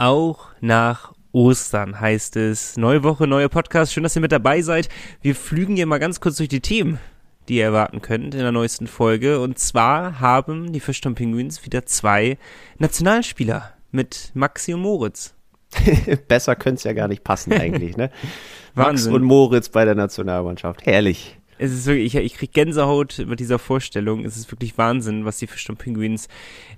Auch nach Ostern heißt es. Neue Woche, neuer Podcast. Schön, dass ihr mit dabei seid. Wir flügen hier mal ganz kurz durch die Themen, die ihr erwarten könnt in der neuesten Folge. Und zwar haben die Fischtown Penguins wieder zwei Nationalspieler mit Maxi und Moritz. Besser könnte es ja gar nicht passen eigentlich, ne? Max und Moritz bei der Nationalmannschaft. Herrlich es ist wirklich, ich, ich kriege Gänsehaut mit dieser Vorstellung. Es ist wirklich Wahnsinn, was die Fischton Penguins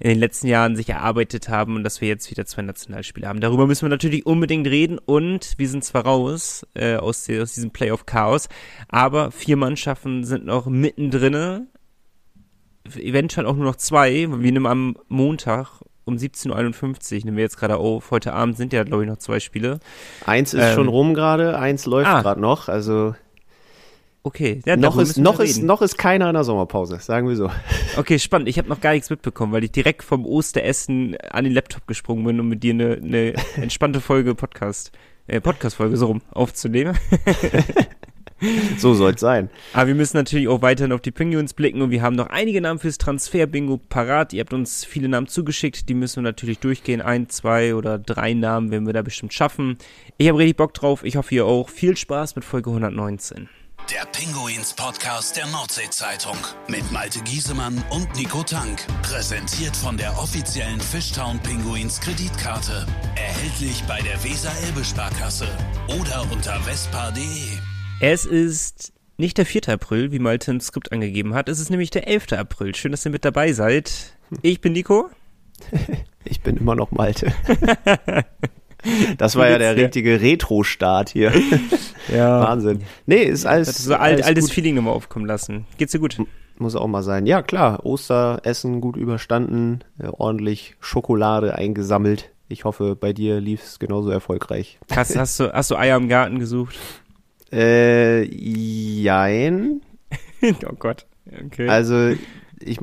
in den letzten Jahren sich erarbeitet haben und dass wir jetzt wieder zwei Nationalspiele haben. Darüber müssen wir natürlich unbedingt reden und wir sind zwar raus äh, aus, der, aus diesem Playoff-Chaos, aber vier Mannschaften sind noch mittendrin. Eventuell auch nur noch zwei. Wir nehmen am Montag um 17.51 Uhr, nehmen wir jetzt gerade auf. Heute Abend sind ja, glaube ich, noch zwei Spiele. Eins ist ähm, schon rum gerade, eins läuft ah, gerade noch. Also Okay, ja, noch ist noch ist noch ist keiner in der Sommerpause, sagen wir so. Okay, spannend. Ich habe noch gar nichts mitbekommen, weil ich direkt vom Osteressen an den Laptop gesprungen bin, um mit dir eine, eine entspannte Folge Podcast äh, Podcast Folge so rum aufzunehmen. so soll's sein. Aber wir müssen natürlich auch weiterhin auf die Penguins blicken und wir haben noch einige Namen fürs Transfer-Bingo parat. Ihr habt uns viele Namen zugeschickt, die müssen wir natürlich durchgehen. Ein, zwei oder drei Namen werden wir da bestimmt schaffen. Ich habe richtig Bock drauf. Ich hoffe, ihr auch. Viel Spaß mit Folge 119. Der Pinguins Podcast der Nordsee-Zeitung mit Malte Giesemann und Nico Tank. Präsentiert von der offiziellen Fishtown Pinguins Kreditkarte. Erhältlich bei der Weser-Elbe-Sparkasse oder unter vespa.de. Es ist nicht der 4. April, wie Malte im Skript angegeben hat. Es ist nämlich der 11. April. Schön, dass ihr mit dabei seid. Ich bin Nico. Ich bin immer noch Malte. Das war ja der richtige Retro-Start hier. Ja. Wahnsinn. Nee, ist alles. Das so alt, altes gut. Feeling nochmal aufkommen lassen. Geht's dir gut? Muss auch mal sein. Ja, klar. Osteressen gut überstanden, äh, ordentlich Schokolade eingesammelt. Ich hoffe, bei dir lief es genauso erfolgreich. Hast, hast, du, hast du Eier im Garten gesucht? Äh, jein. oh Gott. Okay. Also, ich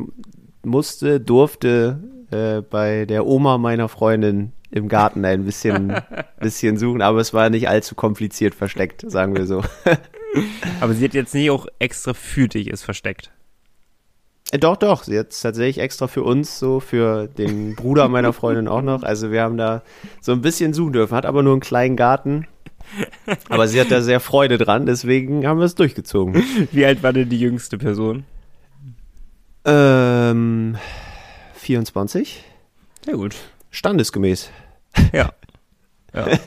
musste, durfte äh, bei der Oma meiner Freundin im Garten ein bisschen, bisschen suchen, aber es war nicht allzu kompliziert versteckt, sagen wir so. aber sie hat jetzt nicht auch extra für dich es versteckt. Äh, doch, doch, sie hat es tatsächlich extra für uns, so für den Bruder meiner Freundin auch noch. Also wir haben da so ein bisschen suchen dürfen, hat aber nur einen kleinen Garten. Aber sie hat da sehr Freude dran, deswegen haben wir es durchgezogen. Wie alt war denn die jüngste Person? Ähm, 24. Sehr gut. Standesgemäß. Ja. ja.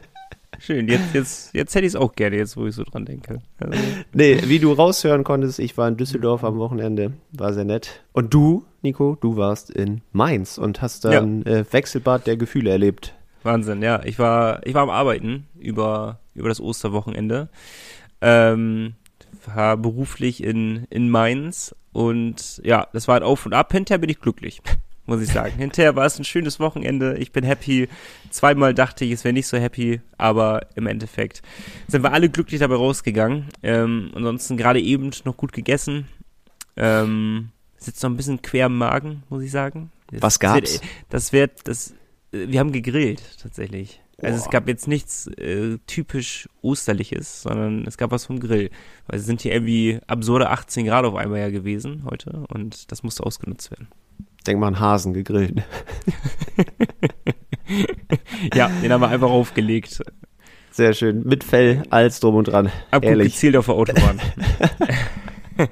Schön, jetzt, jetzt, jetzt hätte ich es auch gerne, jetzt wo ich so dran denke. Also. Nee, wie du raushören konntest, ich war in Düsseldorf am Wochenende, war sehr nett. Und du, Nico, du warst in Mainz und hast dann ja. äh, Wechselbad der Gefühle erlebt. Wahnsinn, ja. Ich war, ich war am Arbeiten über, über das Osterwochenende. Ähm, war beruflich in, in Mainz und ja, das war halt auf und ab. Hinterher bin ich glücklich muss ich sagen. Hinterher war es ein schönes Wochenende. Ich bin happy. Zweimal dachte ich, es wäre nicht so happy, aber im Endeffekt sind wir alle glücklich dabei rausgegangen. Ähm, ansonsten gerade eben noch gut gegessen. Ähm, sitzt noch ein bisschen quer im Magen, muss ich sagen. Das, Was gab's? Das wird, das, wir haben gegrillt, tatsächlich. Also es gab jetzt nichts äh, typisch Osterliches, sondern es gab was vom Grill. Weil es sind hier irgendwie absurde 18 Grad auf einmal ja gewesen heute und das musste ausgenutzt werden. Denk mal an Hasen gegrillt. ja, den haben wir einfach aufgelegt. Sehr schön. Mit Fell, alles drum und dran. Gut gezielt auf der Autobahn.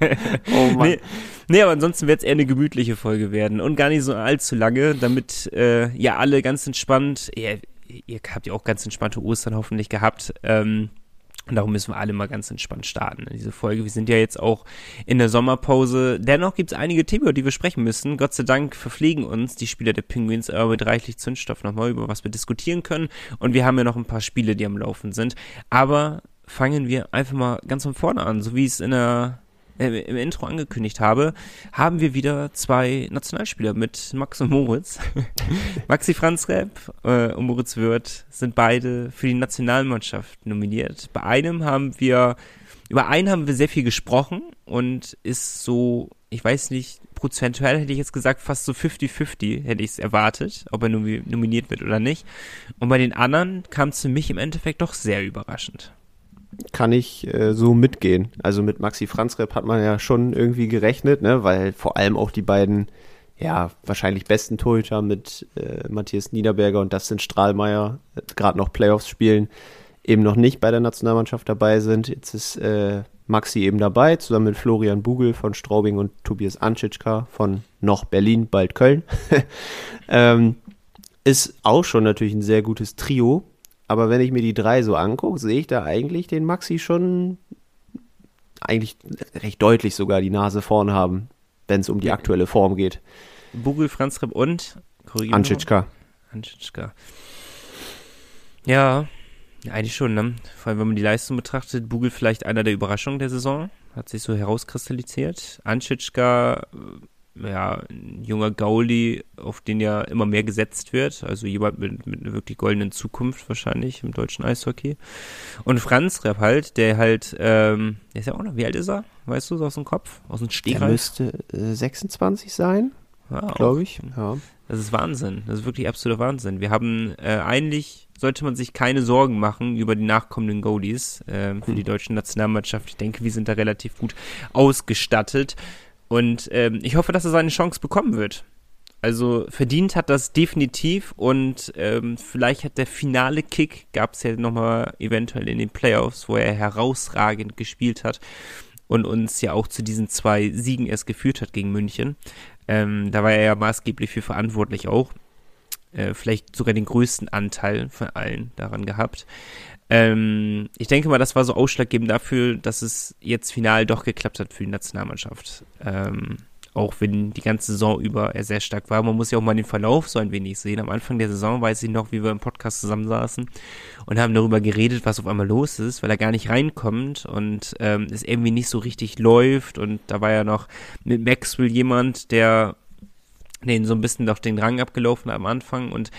oh Mann. Nee, nee aber ansonsten wird es eher eine gemütliche Folge werden und gar nicht so allzu lange, damit äh, ja alle ganz entspannt, ihr, ihr habt ja auch ganz entspannte Ostern hoffentlich gehabt, ähm, und darum müssen wir alle mal ganz entspannt starten in diese Folge. Wir sind ja jetzt auch in der Sommerpause. Dennoch gibt es einige Themen, über die wir sprechen müssen. Gott sei Dank verpflegen uns die Spieler der Penguins aber mit reichlich Zündstoff nochmal, über was wir diskutieren können. Und wir haben ja noch ein paar Spiele, die am Laufen sind. Aber fangen wir einfach mal ganz von vorne an, so wie es in der äh, im Intro angekündigt habe, haben wir wieder zwei Nationalspieler mit Max und Moritz. Maxi Franz Repp äh, und Moritz Wirth sind beide für die Nationalmannschaft nominiert. Bei einem haben wir, über einen haben wir sehr viel gesprochen und ist so, ich weiß nicht, prozentuell hätte ich jetzt gesagt, fast so 50-50 hätte ich es erwartet, ob er nominiert wird oder nicht. Und bei den anderen kam es für mich im Endeffekt doch sehr überraschend kann ich äh, so mitgehen. Also mit Maxi Franzrep hat man ja schon irgendwie gerechnet, ne, weil vor allem auch die beiden ja, wahrscheinlich besten Torhüter mit äh, Matthias Niederberger und Dustin Strahlmeier äh, gerade noch Playoffs spielen, eben noch nicht bei der Nationalmannschaft dabei sind. Jetzt ist äh, Maxi eben dabei, zusammen mit Florian Bugel von Straubing und Tobias Anschitschka von noch Berlin, bald Köln. ähm, ist auch schon natürlich ein sehr gutes Trio. Aber wenn ich mir die drei so angucke, sehe ich da eigentlich den Maxi schon eigentlich recht deutlich sogar die Nase vorn haben, wenn es um die aktuelle Form geht. Bugel, Franz Repp und Anschitschka. Anschitschka. Ja, eigentlich schon, ne? Vor allem, wenn man die Leistung betrachtet, Bugel vielleicht einer der Überraschungen der Saison, hat sich so herauskristallisiert. Anschitschka, ja, ein junger Gauli, auf den ja immer mehr gesetzt wird, also jemand mit, mit einer wirklich goldenen Zukunft wahrscheinlich im deutschen Eishockey. Und Franz Repp halt, der halt, ähm, der ist ja auch noch, wie alt ist er? Weißt du, so aus dem Kopf? Aus dem Stegreif? Der müsste äh, 26 sein, ja, glaube ich. Ja. Das ist Wahnsinn. Das ist wirklich absoluter Wahnsinn. Wir haben äh, eigentlich sollte man sich keine Sorgen machen über die nachkommenden Goalies äh, für die deutsche Nationalmannschaft. Ich denke, wir sind da relativ gut ausgestattet. Und ähm, ich hoffe, dass er seine Chance bekommen wird. Also verdient hat das definitiv und ähm, vielleicht hat der finale Kick, gab es ja nochmal eventuell in den Playoffs, wo er herausragend gespielt hat und uns ja auch zu diesen zwei Siegen erst geführt hat gegen München. Ähm, da war er ja maßgeblich für verantwortlich auch. Äh, vielleicht sogar den größten Anteil von allen daran gehabt. Ähm, ich denke mal, das war so ausschlaggebend dafür, dass es jetzt final doch geklappt hat für die Nationalmannschaft. Ähm, auch wenn die ganze Saison über er sehr stark war. Man muss ja auch mal den Verlauf so ein wenig sehen. Am Anfang der Saison weiß ich noch, wie wir im Podcast zusammensaßen und haben darüber geredet, was auf einmal los ist, weil er gar nicht reinkommt und ähm, es irgendwie nicht so richtig läuft. Und da war ja noch mit Maxwell jemand, der den so ein bisschen doch den Rang abgelaufen am Anfang und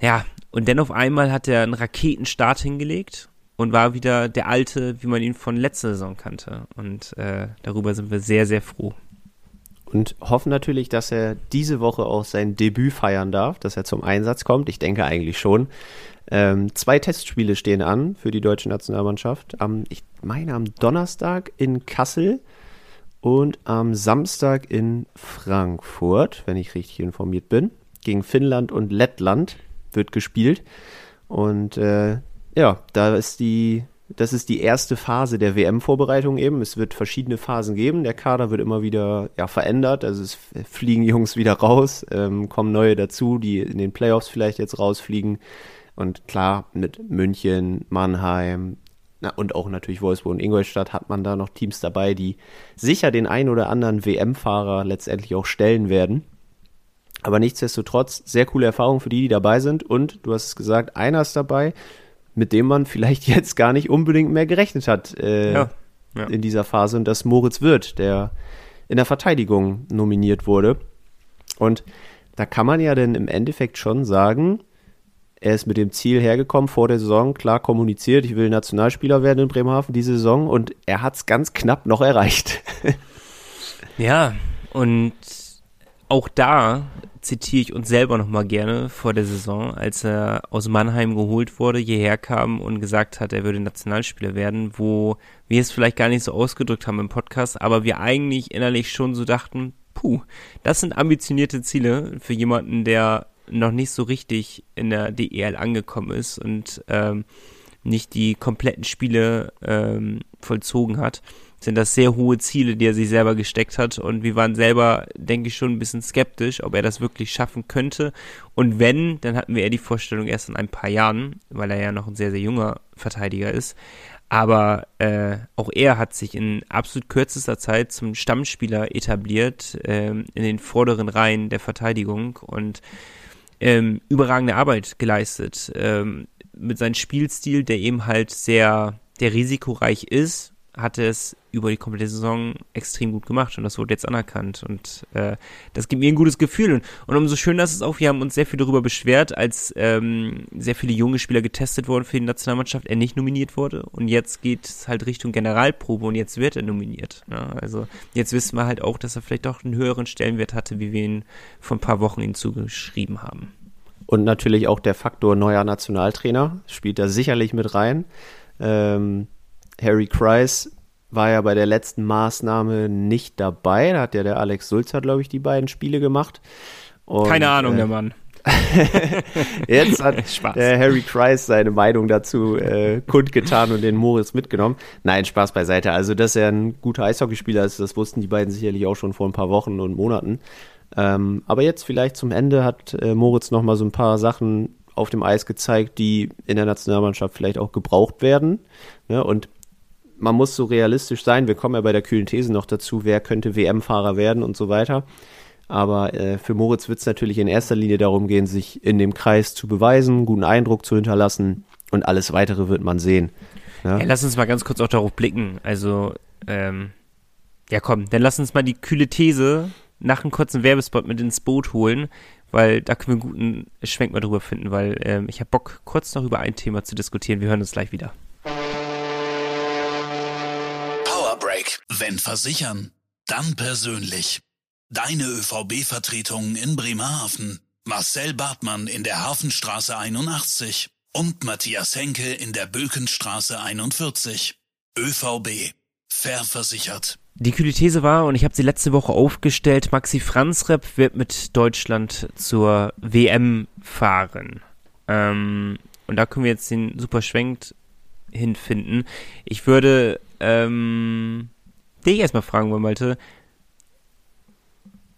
ja, und dann auf einmal hat er einen Raketenstart hingelegt und war wieder der alte, wie man ihn von letzter Saison kannte. Und äh, darüber sind wir sehr, sehr froh. Und hoffen natürlich, dass er diese Woche auch sein Debüt feiern darf, dass er zum Einsatz kommt. Ich denke eigentlich schon. Ähm, zwei Testspiele stehen an für die deutsche Nationalmannschaft. Am, ich meine am Donnerstag in Kassel und am Samstag in Frankfurt, wenn ich richtig informiert bin. Gegen Finnland und Lettland wird gespielt. Und äh, ja, da ist die, das ist die erste Phase der WM-Vorbereitung eben. Es wird verschiedene Phasen geben. Der Kader wird immer wieder ja, verändert. Also es fliegen Jungs wieder raus, ähm, kommen neue dazu, die in den Playoffs vielleicht jetzt rausfliegen. Und klar, mit München, Mannheim, na, und auch natürlich Wolfsburg und Ingolstadt hat man da noch Teams dabei, die sicher den ein oder anderen WM-Fahrer letztendlich auch stellen werden. Aber nichtsdestotrotz, sehr coole Erfahrung für die, die dabei sind. Und du hast es gesagt, einer ist dabei, mit dem man vielleicht jetzt gar nicht unbedingt mehr gerechnet hat äh, ja, ja. in dieser Phase. Und das Moritz Wirth, der in der Verteidigung nominiert wurde. Und da kann man ja dann im Endeffekt schon sagen, er ist mit dem Ziel hergekommen vor der Saison, klar kommuniziert, ich will Nationalspieler werden in Bremerhaven diese Saison und er hat es ganz knapp noch erreicht. ja, und auch da zitiere ich uns selber nochmal gerne vor der Saison, als er aus Mannheim geholt wurde, hierher kam und gesagt hat, er würde Nationalspieler werden, wo wir es vielleicht gar nicht so ausgedrückt haben im Podcast, aber wir eigentlich innerlich schon so dachten, puh, das sind ambitionierte Ziele für jemanden, der noch nicht so richtig in der DEL angekommen ist und ähm, nicht die kompletten Spiele ähm, vollzogen hat, sind das sehr hohe Ziele, die er sich selber gesteckt hat. Und wir waren selber, denke ich, schon ein bisschen skeptisch, ob er das wirklich schaffen könnte. Und wenn, dann hatten wir eher die Vorstellung erst in ein paar Jahren, weil er ja noch ein sehr, sehr junger Verteidiger ist. Aber äh, auch er hat sich in absolut kürzester Zeit zum Stammspieler etabliert, äh, in den vorderen Reihen der Verteidigung. Und ähm, überragende Arbeit geleistet. Ähm, mit seinem Spielstil, der eben halt sehr, der risikoreich ist, hat er es über die komplette Saison extrem gut gemacht und das wurde jetzt anerkannt und äh, das gibt mir ein gutes Gefühl und, und umso schöner ist es auch, wir haben uns sehr viel darüber beschwert, als ähm, sehr viele junge Spieler getestet wurden für die Nationalmannschaft, er nicht nominiert wurde und jetzt geht es halt Richtung Generalprobe und jetzt wird er nominiert. Ja, also jetzt wissen wir halt auch, dass er vielleicht doch einen höheren Stellenwert hatte, wie wir ihn vor ein paar Wochen ihm zugeschrieben haben. Und natürlich auch der Faktor neuer Nationaltrainer spielt da sicherlich mit rein. Ähm, Harry Kreis war ja bei der letzten Maßnahme nicht dabei. Da hat ja der Alex Sulzer, glaube ich, die beiden Spiele gemacht. Und, Keine Ahnung, äh, der Mann. Jetzt hat äh, Harry Kreis seine Meinung dazu äh, kundgetan und den Moritz mitgenommen. Nein, Spaß beiseite. Also, dass er ein guter Eishockeyspieler ist, das wussten die beiden sicherlich auch schon vor ein paar Wochen und Monaten. Ähm, aber jetzt vielleicht zum Ende hat äh, Moritz noch mal so ein paar Sachen auf dem Eis gezeigt, die in der Nationalmannschaft vielleicht auch gebraucht werden. Ja, und man muss so realistisch sein. Wir kommen ja bei der kühlen These noch dazu, wer könnte WM-Fahrer werden und so weiter. Aber äh, für Moritz wird es natürlich in erster Linie darum gehen, sich in dem Kreis zu beweisen, guten Eindruck zu hinterlassen und alles weitere wird man sehen. Ja? Ja, lass uns mal ganz kurz auch darauf blicken. Also, ähm, ja komm, dann lass uns mal die kühle These nach einem kurzen Werbespot mit ins Boot holen, weil da können wir einen guten Schwenk mal drüber finden, weil ähm, ich habe Bock, kurz noch über ein Thema zu diskutieren. Wir hören uns gleich wieder. Powerbreak. Wenn versichern, dann persönlich. Deine ÖVB-Vertretung in Bremerhaven. Marcel Bartmann in der Hafenstraße 81 und Matthias Henke in der Bökenstraße 41. ÖVB. Fair versichert. Die kühle These war, und ich habe sie letzte Woche aufgestellt, Maxi Franzrep wird mit Deutschland zur WM fahren. Ähm, und da können wir jetzt den super Schwenk hinfinden. Ich würde ähm, dich erstmal fragen wollen, Malte,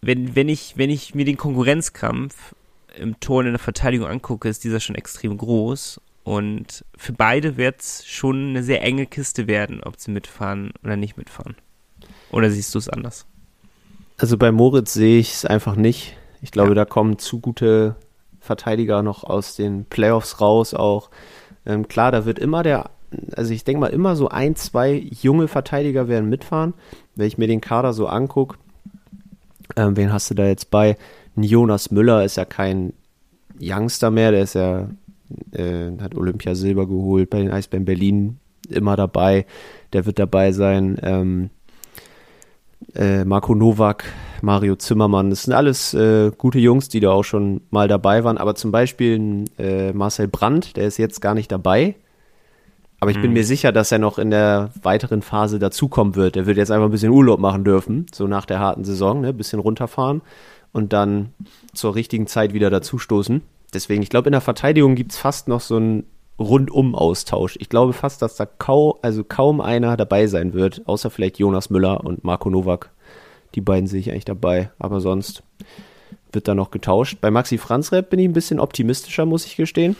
wenn, wenn, ich, wenn ich mir den Konkurrenzkampf im Tor und in der Verteidigung angucke, ist dieser schon extrem groß. Und für beide wird es schon eine sehr enge Kiste werden, ob sie mitfahren oder nicht mitfahren. Oder siehst du es anders? Also bei Moritz sehe ich es einfach nicht. Ich glaube, ja. da kommen zu gute Verteidiger noch aus den Playoffs raus auch. Ähm, klar, da wird immer der, also ich denke mal, immer so ein, zwei junge Verteidiger werden mitfahren. Wenn ich mir den Kader so angucke, ähm, wen hast du da jetzt bei? Jonas Müller ist ja kein Youngster mehr, der ist ja, äh, hat Olympia Silber geholt bei den Eisbären Berlin, immer dabei. Der wird dabei sein. Ähm, äh, Marco Nowak, Mario Zimmermann, das sind alles äh, gute Jungs, die da auch schon mal dabei waren. Aber zum Beispiel äh, Marcel Brandt, der ist jetzt gar nicht dabei. Aber ich bin mhm. mir sicher, dass er noch in der weiteren Phase dazukommen wird. Er wird jetzt einfach ein bisschen Urlaub machen dürfen, so nach der harten Saison, ne? ein bisschen runterfahren und dann zur richtigen Zeit wieder dazustoßen. Deswegen, ich glaube, in der Verteidigung gibt es fast noch so einen Rundum-Austausch. Ich glaube fast, dass da kaum, also kaum einer dabei sein wird, außer vielleicht Jonas Müller und Marco Nowak. Die beiden sehe ich eigentlich dabei, aber sonst wird da noch getauscht. Bei Maxi Franzrep bin ich ein bisschen optimistischer, muss ich gestehen.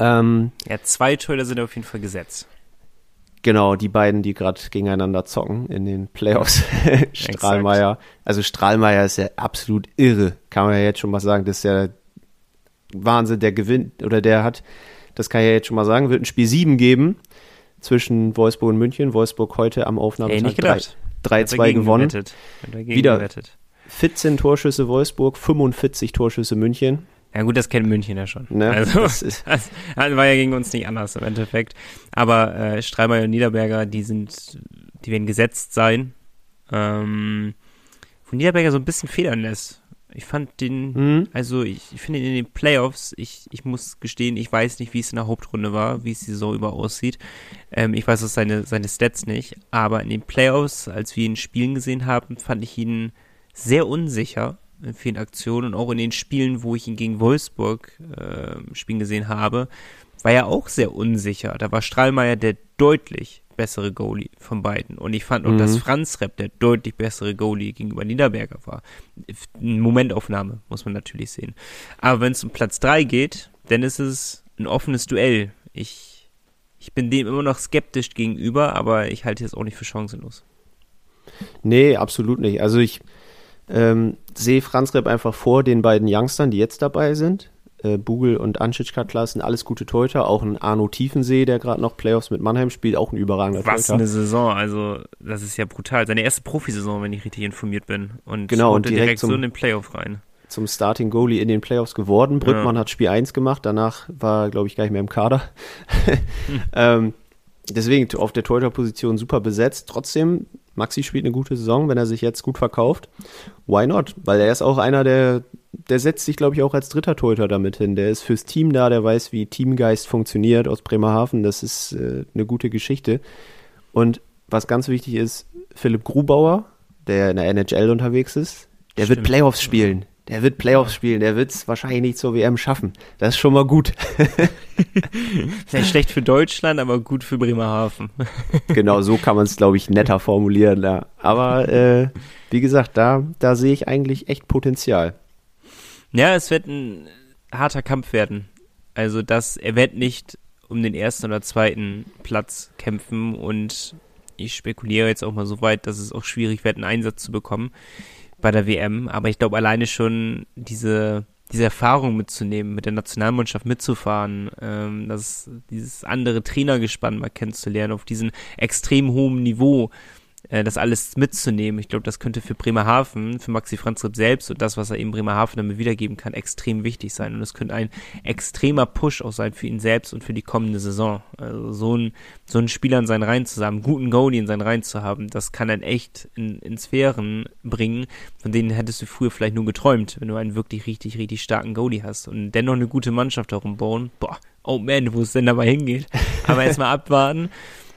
Ähm, ja, zwei Torhüter sind auf jeden Fall gesetzt. Genau, die beiden, die gerade gegeneinander zocken in den Playoffs. Strahlmeier. Also Strahlmeier ist ja absolut irre, kann man ja jetzt schon mal sagen. Das ist ja Wahnsinn, der gewinnt, oder der hat, das kann ich ja jetzt schon mal sagen, wird ein Spiel 7 geben zwischen Wolfsburg und München. Wolfsburg heute am Aufnahmetag 3-2 gewonnen. Wieder 14 Torschüsse Wolfsburg, 45 Torschüsse München. Ja gut, das kennt München ja schon. Ne? Also das, ist das, war ja gegen uns nicht anders im Endeffekt. Aber äh, Streimer und Niederberger, die sind, die werden gesetzt sein. Ähm, wo Niederberger so ein bisschen federn lässt. Ich fand den, mhm. also ich, ich finde in den Playoffs, ich, ich muss gestehen, ich weiß nicht, wie es in der Hauptrunde war, wie es die Saison über aussieht. Ähm, ich weiß auch seine, seine Stats nicht, aber in den Playoffs, als wir ihn spielen gesehen haben, fand ich ihn sehr unsicher in vielen Aktionen und auch in den Spielen, wo ich ihn gegen Wolfsburg äh, spielen gesehen habe, war er auch sehr unsicher. Da war Strahlmeier der deutlich bessere Goalie von beiden. Und ich fand auch, mhm. dass Franz Repp der deutlich bessere Goalie gegenüber Niederberger war. Eine Momentaufnahme, muss man natürlich sehen. Aber wenn es um Platz 3 geht, dann ist es ein offenes Duell. Ich, ich bin dem immer noch skeptisch gegenüber, aber ich halte es auch nicht für chancenlos. Nee, absolut nicht. Also ich, ähm, sehe Franz Repp einfach vor den beiden Youngstern, die jetzt dabei sind. Äh, Bugel und Anschitschka Klaas sind alles gute Torhüter. Auch ein Arno Tiefensee, der gerade noch Playoffs mit Mannheim spielt, auch ein überragender Was Torhüter. Was eine Saison, also das ist ja brutal. Seine erste Profisaison, wenn ich richtig informiert bin. Und genau, und direkt, direkt zum, so in den Playoff rein. Zum Starting Goalie in den Playoffs geworden. Brückmann ja. hat Spiel 1 gemacht, danach war, glaube ich, gar nicht mehr im Kader. hm. ähm, deswegen auf der Torhüterposition super besetzt. Trotzdem Maxi spielt eine gute Saison, wenn er sich jetzt gut verkauft. Why not? Weil er ist auch einer, der, der setzt sich, glaube ich, auch als dritter Torhüter damit hin. Der ist fürs Team da, der weiß, wie Teamgeist funktioniert aus Bremerhaven. Das ist äh, eine gute Geschichte. Und was ganz wichtig ist, Philipp Grubauer, der in der NHL unterwegs ist, der Stimmt. wird Playoffs spielen. Der wird Playoffs spielen, der wird es wahrscheinlich nicht zur WM schaffen. Das ist schon mal gut. Vielleicht schlecht für Deutschland, aber gut für Bremerhaven. genau, so kann man es, glaube ich, netter formulieren. Ja. Aber äh, wie gesagt, da, da sehe ich eigentlich echt Potenzial. Ja, es wird ein harter Kampf werden. Also das, er wird nicht um den ersten oder zweiten Platz kämpfen und ich spekuliere jetzt auch mal so weit, dass es auch schwierig wird, einen Einsatz zu bekommen bei der WM. Aber ich glaube alleine schon diese, diese Erfahrung mitzunehmen, mit der Nationalmannschaft mitzufahren, ähm, das, dieses andere Trainergespann mal kennenzulernen auf diesem extrem hohen Niveau, äh, das alles mitzunehmen. Ich glaube, das könnte für Bremerhaven, für Maxi Franz Ripp selbst und das, was er eben Bremerhaven damit wiedergeben kann, extrem wichtig sein. Und es könnte ein extremer Push auch sein für ihn selbst und für die kommende Saison. Also so ein, so einen Spieler in seinen Reihen zu haben, guten Goalie in seinen Reihen zu haben, das kann einen echt in, in Sphären bringen, von denen hättest du früher vielleicht nur geträumt, wenn du einen wirklich richtig, richtig starken Goalie hast und dennoch eine gute Mannschaft darum bauen. Boah, oh man, wo es denn dabei hingeht. Aber erstmal abwarten.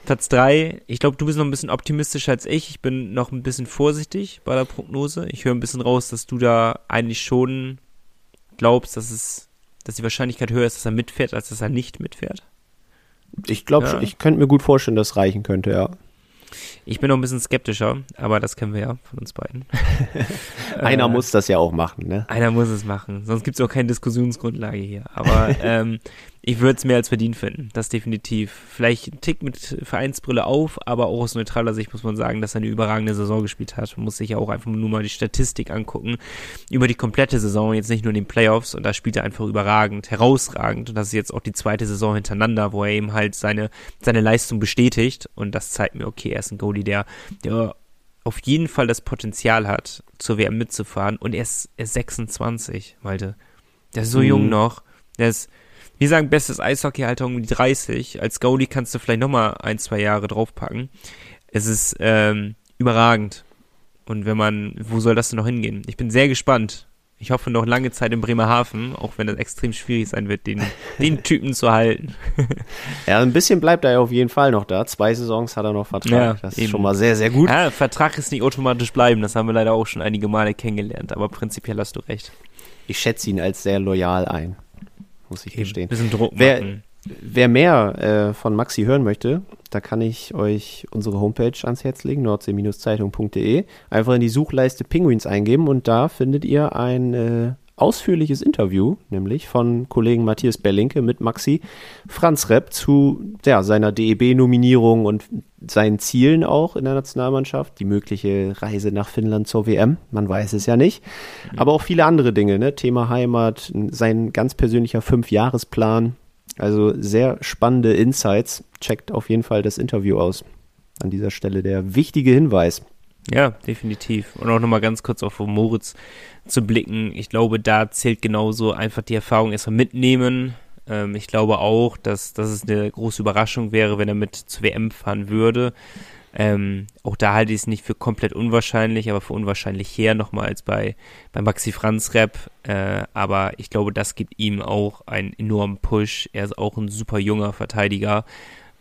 Platz 3, ich glaube, du bist noch ein bisschen optimistischer als ich. Ich bin noch ein bisschen vorsichtig bei der Prognose. Ich höre ein bisschen raus, dass du da eigentlich schon glaubst, dass es, dass die Wahrscheinlichkeit höher ist, dass er mitfährt, als dass er nicht mitfährt. Ich glaube, Ja. ich könnte mir gut vorstellen, dass es reichen könnte, ja. Ich bin noch ein bisschen skeptischer, aber das kennen wir ja von uns beiden. Einer Äh, muss das ja auch machen, ne? Einer muss es machen, sonst gibt es auch keine Diskussionsgrundlage hier. Aber ähm, ich würde es mehr als verdient finden, das definitiv. Vielleicht ein Tick mit Vereinsbrille auf, aber auch aus neutraler Sicht muss man sagen, dass er eine überragende Saison gespielt hat. Man muss sich ja auch einfach nur mal die Statistik angucken. Über die komplette Saison, jetzt nicht nur in den Playoffs. Und da spielt er einfach überragend, herausragend. Und das ist jetzt auch die zweite Saison hintereinander, wo er eben halt seine, seine Leistung bestätigt. Und das zeigt mir, okay, er ist ein Goalie, der, der auf jeden Fall das Potenzial hat, zur WM mitzufahren. Und er ist, er ist 26, Malte. Der ist so Mhm. jung noch. Der ist, wir sagen, bestes Eishockeyalter um die 30. Als Goalie kannst du vielleicht nochmal ein, zwei Jahre draufpacken. Es ist ähm, überragend. Und wenn man, wo soll das denn noch hingehen? Ich bin sehr gespannt. Ich hoffe noch lange Zeit in Bremerhaven, auch wenn es extrem schwierig sein wird, den, den Typen zu halten. Ja, ein bisschen bleibt er ja auf jeden Fall noch da. Zwei Saisons hat er noch Vertrag. Ja, das ist eben. schon mal sehr, sehr gut. Ja, Vertrag ist nicht automatisch bleiben, das haben wir leider auch schon einige Male kennengelernt, aber prinzipiell hast du recht. Ich schätze ihn als sehr loyal ein. Muss ich Eben, gestehen. bisschen Druck Wer-. Wer mehr äh, von Maxi hören möchte, da kann ich euch unsere Homepage ans Herz legen, nordsee-zeitung.de. Einfach in die Suchleiste Penguins eingeben und da findet ihr ein äh, ausführliches Interview, nämlich von Kollegen Matthias Berlinke mit Maxi Franz Repp zu ja, seiner DEB-Nominierung und seinen Zielen auch in der Nationalmannschaft, die mögliche Reise nach Finnland zur WM, man weiß es ja nicht, aber auch viele andere Dinge, ne? Thema Heimat, sein ganz persönlicher Fünfjahresplan, also sehr spannende Insights. Checkt auf jeden Fall das Interview aus. An dieser Stelle der wichtige Hinweis. Ja, definitiv. Und auch nochmal ganz kurz auf Moritz zu blicken. Ich glaube, da zählt genauso einfach die Erfahrung erstmal mitnehmen. Ähm, ich glaube auch, dass, dass es eine große Überraschung wäre, wenn er mit zur WM fahren würde. Ähm, auch da halte ich es nicht für komplett unwahrscheinlich, aber für unwahrscheinlich her nochmal als bei, bei Maxi Franz Rap. Äh, aber ich glaube, das gibt ihm auch einen enormen Push. Er ist auch ein super junger Verteidiger,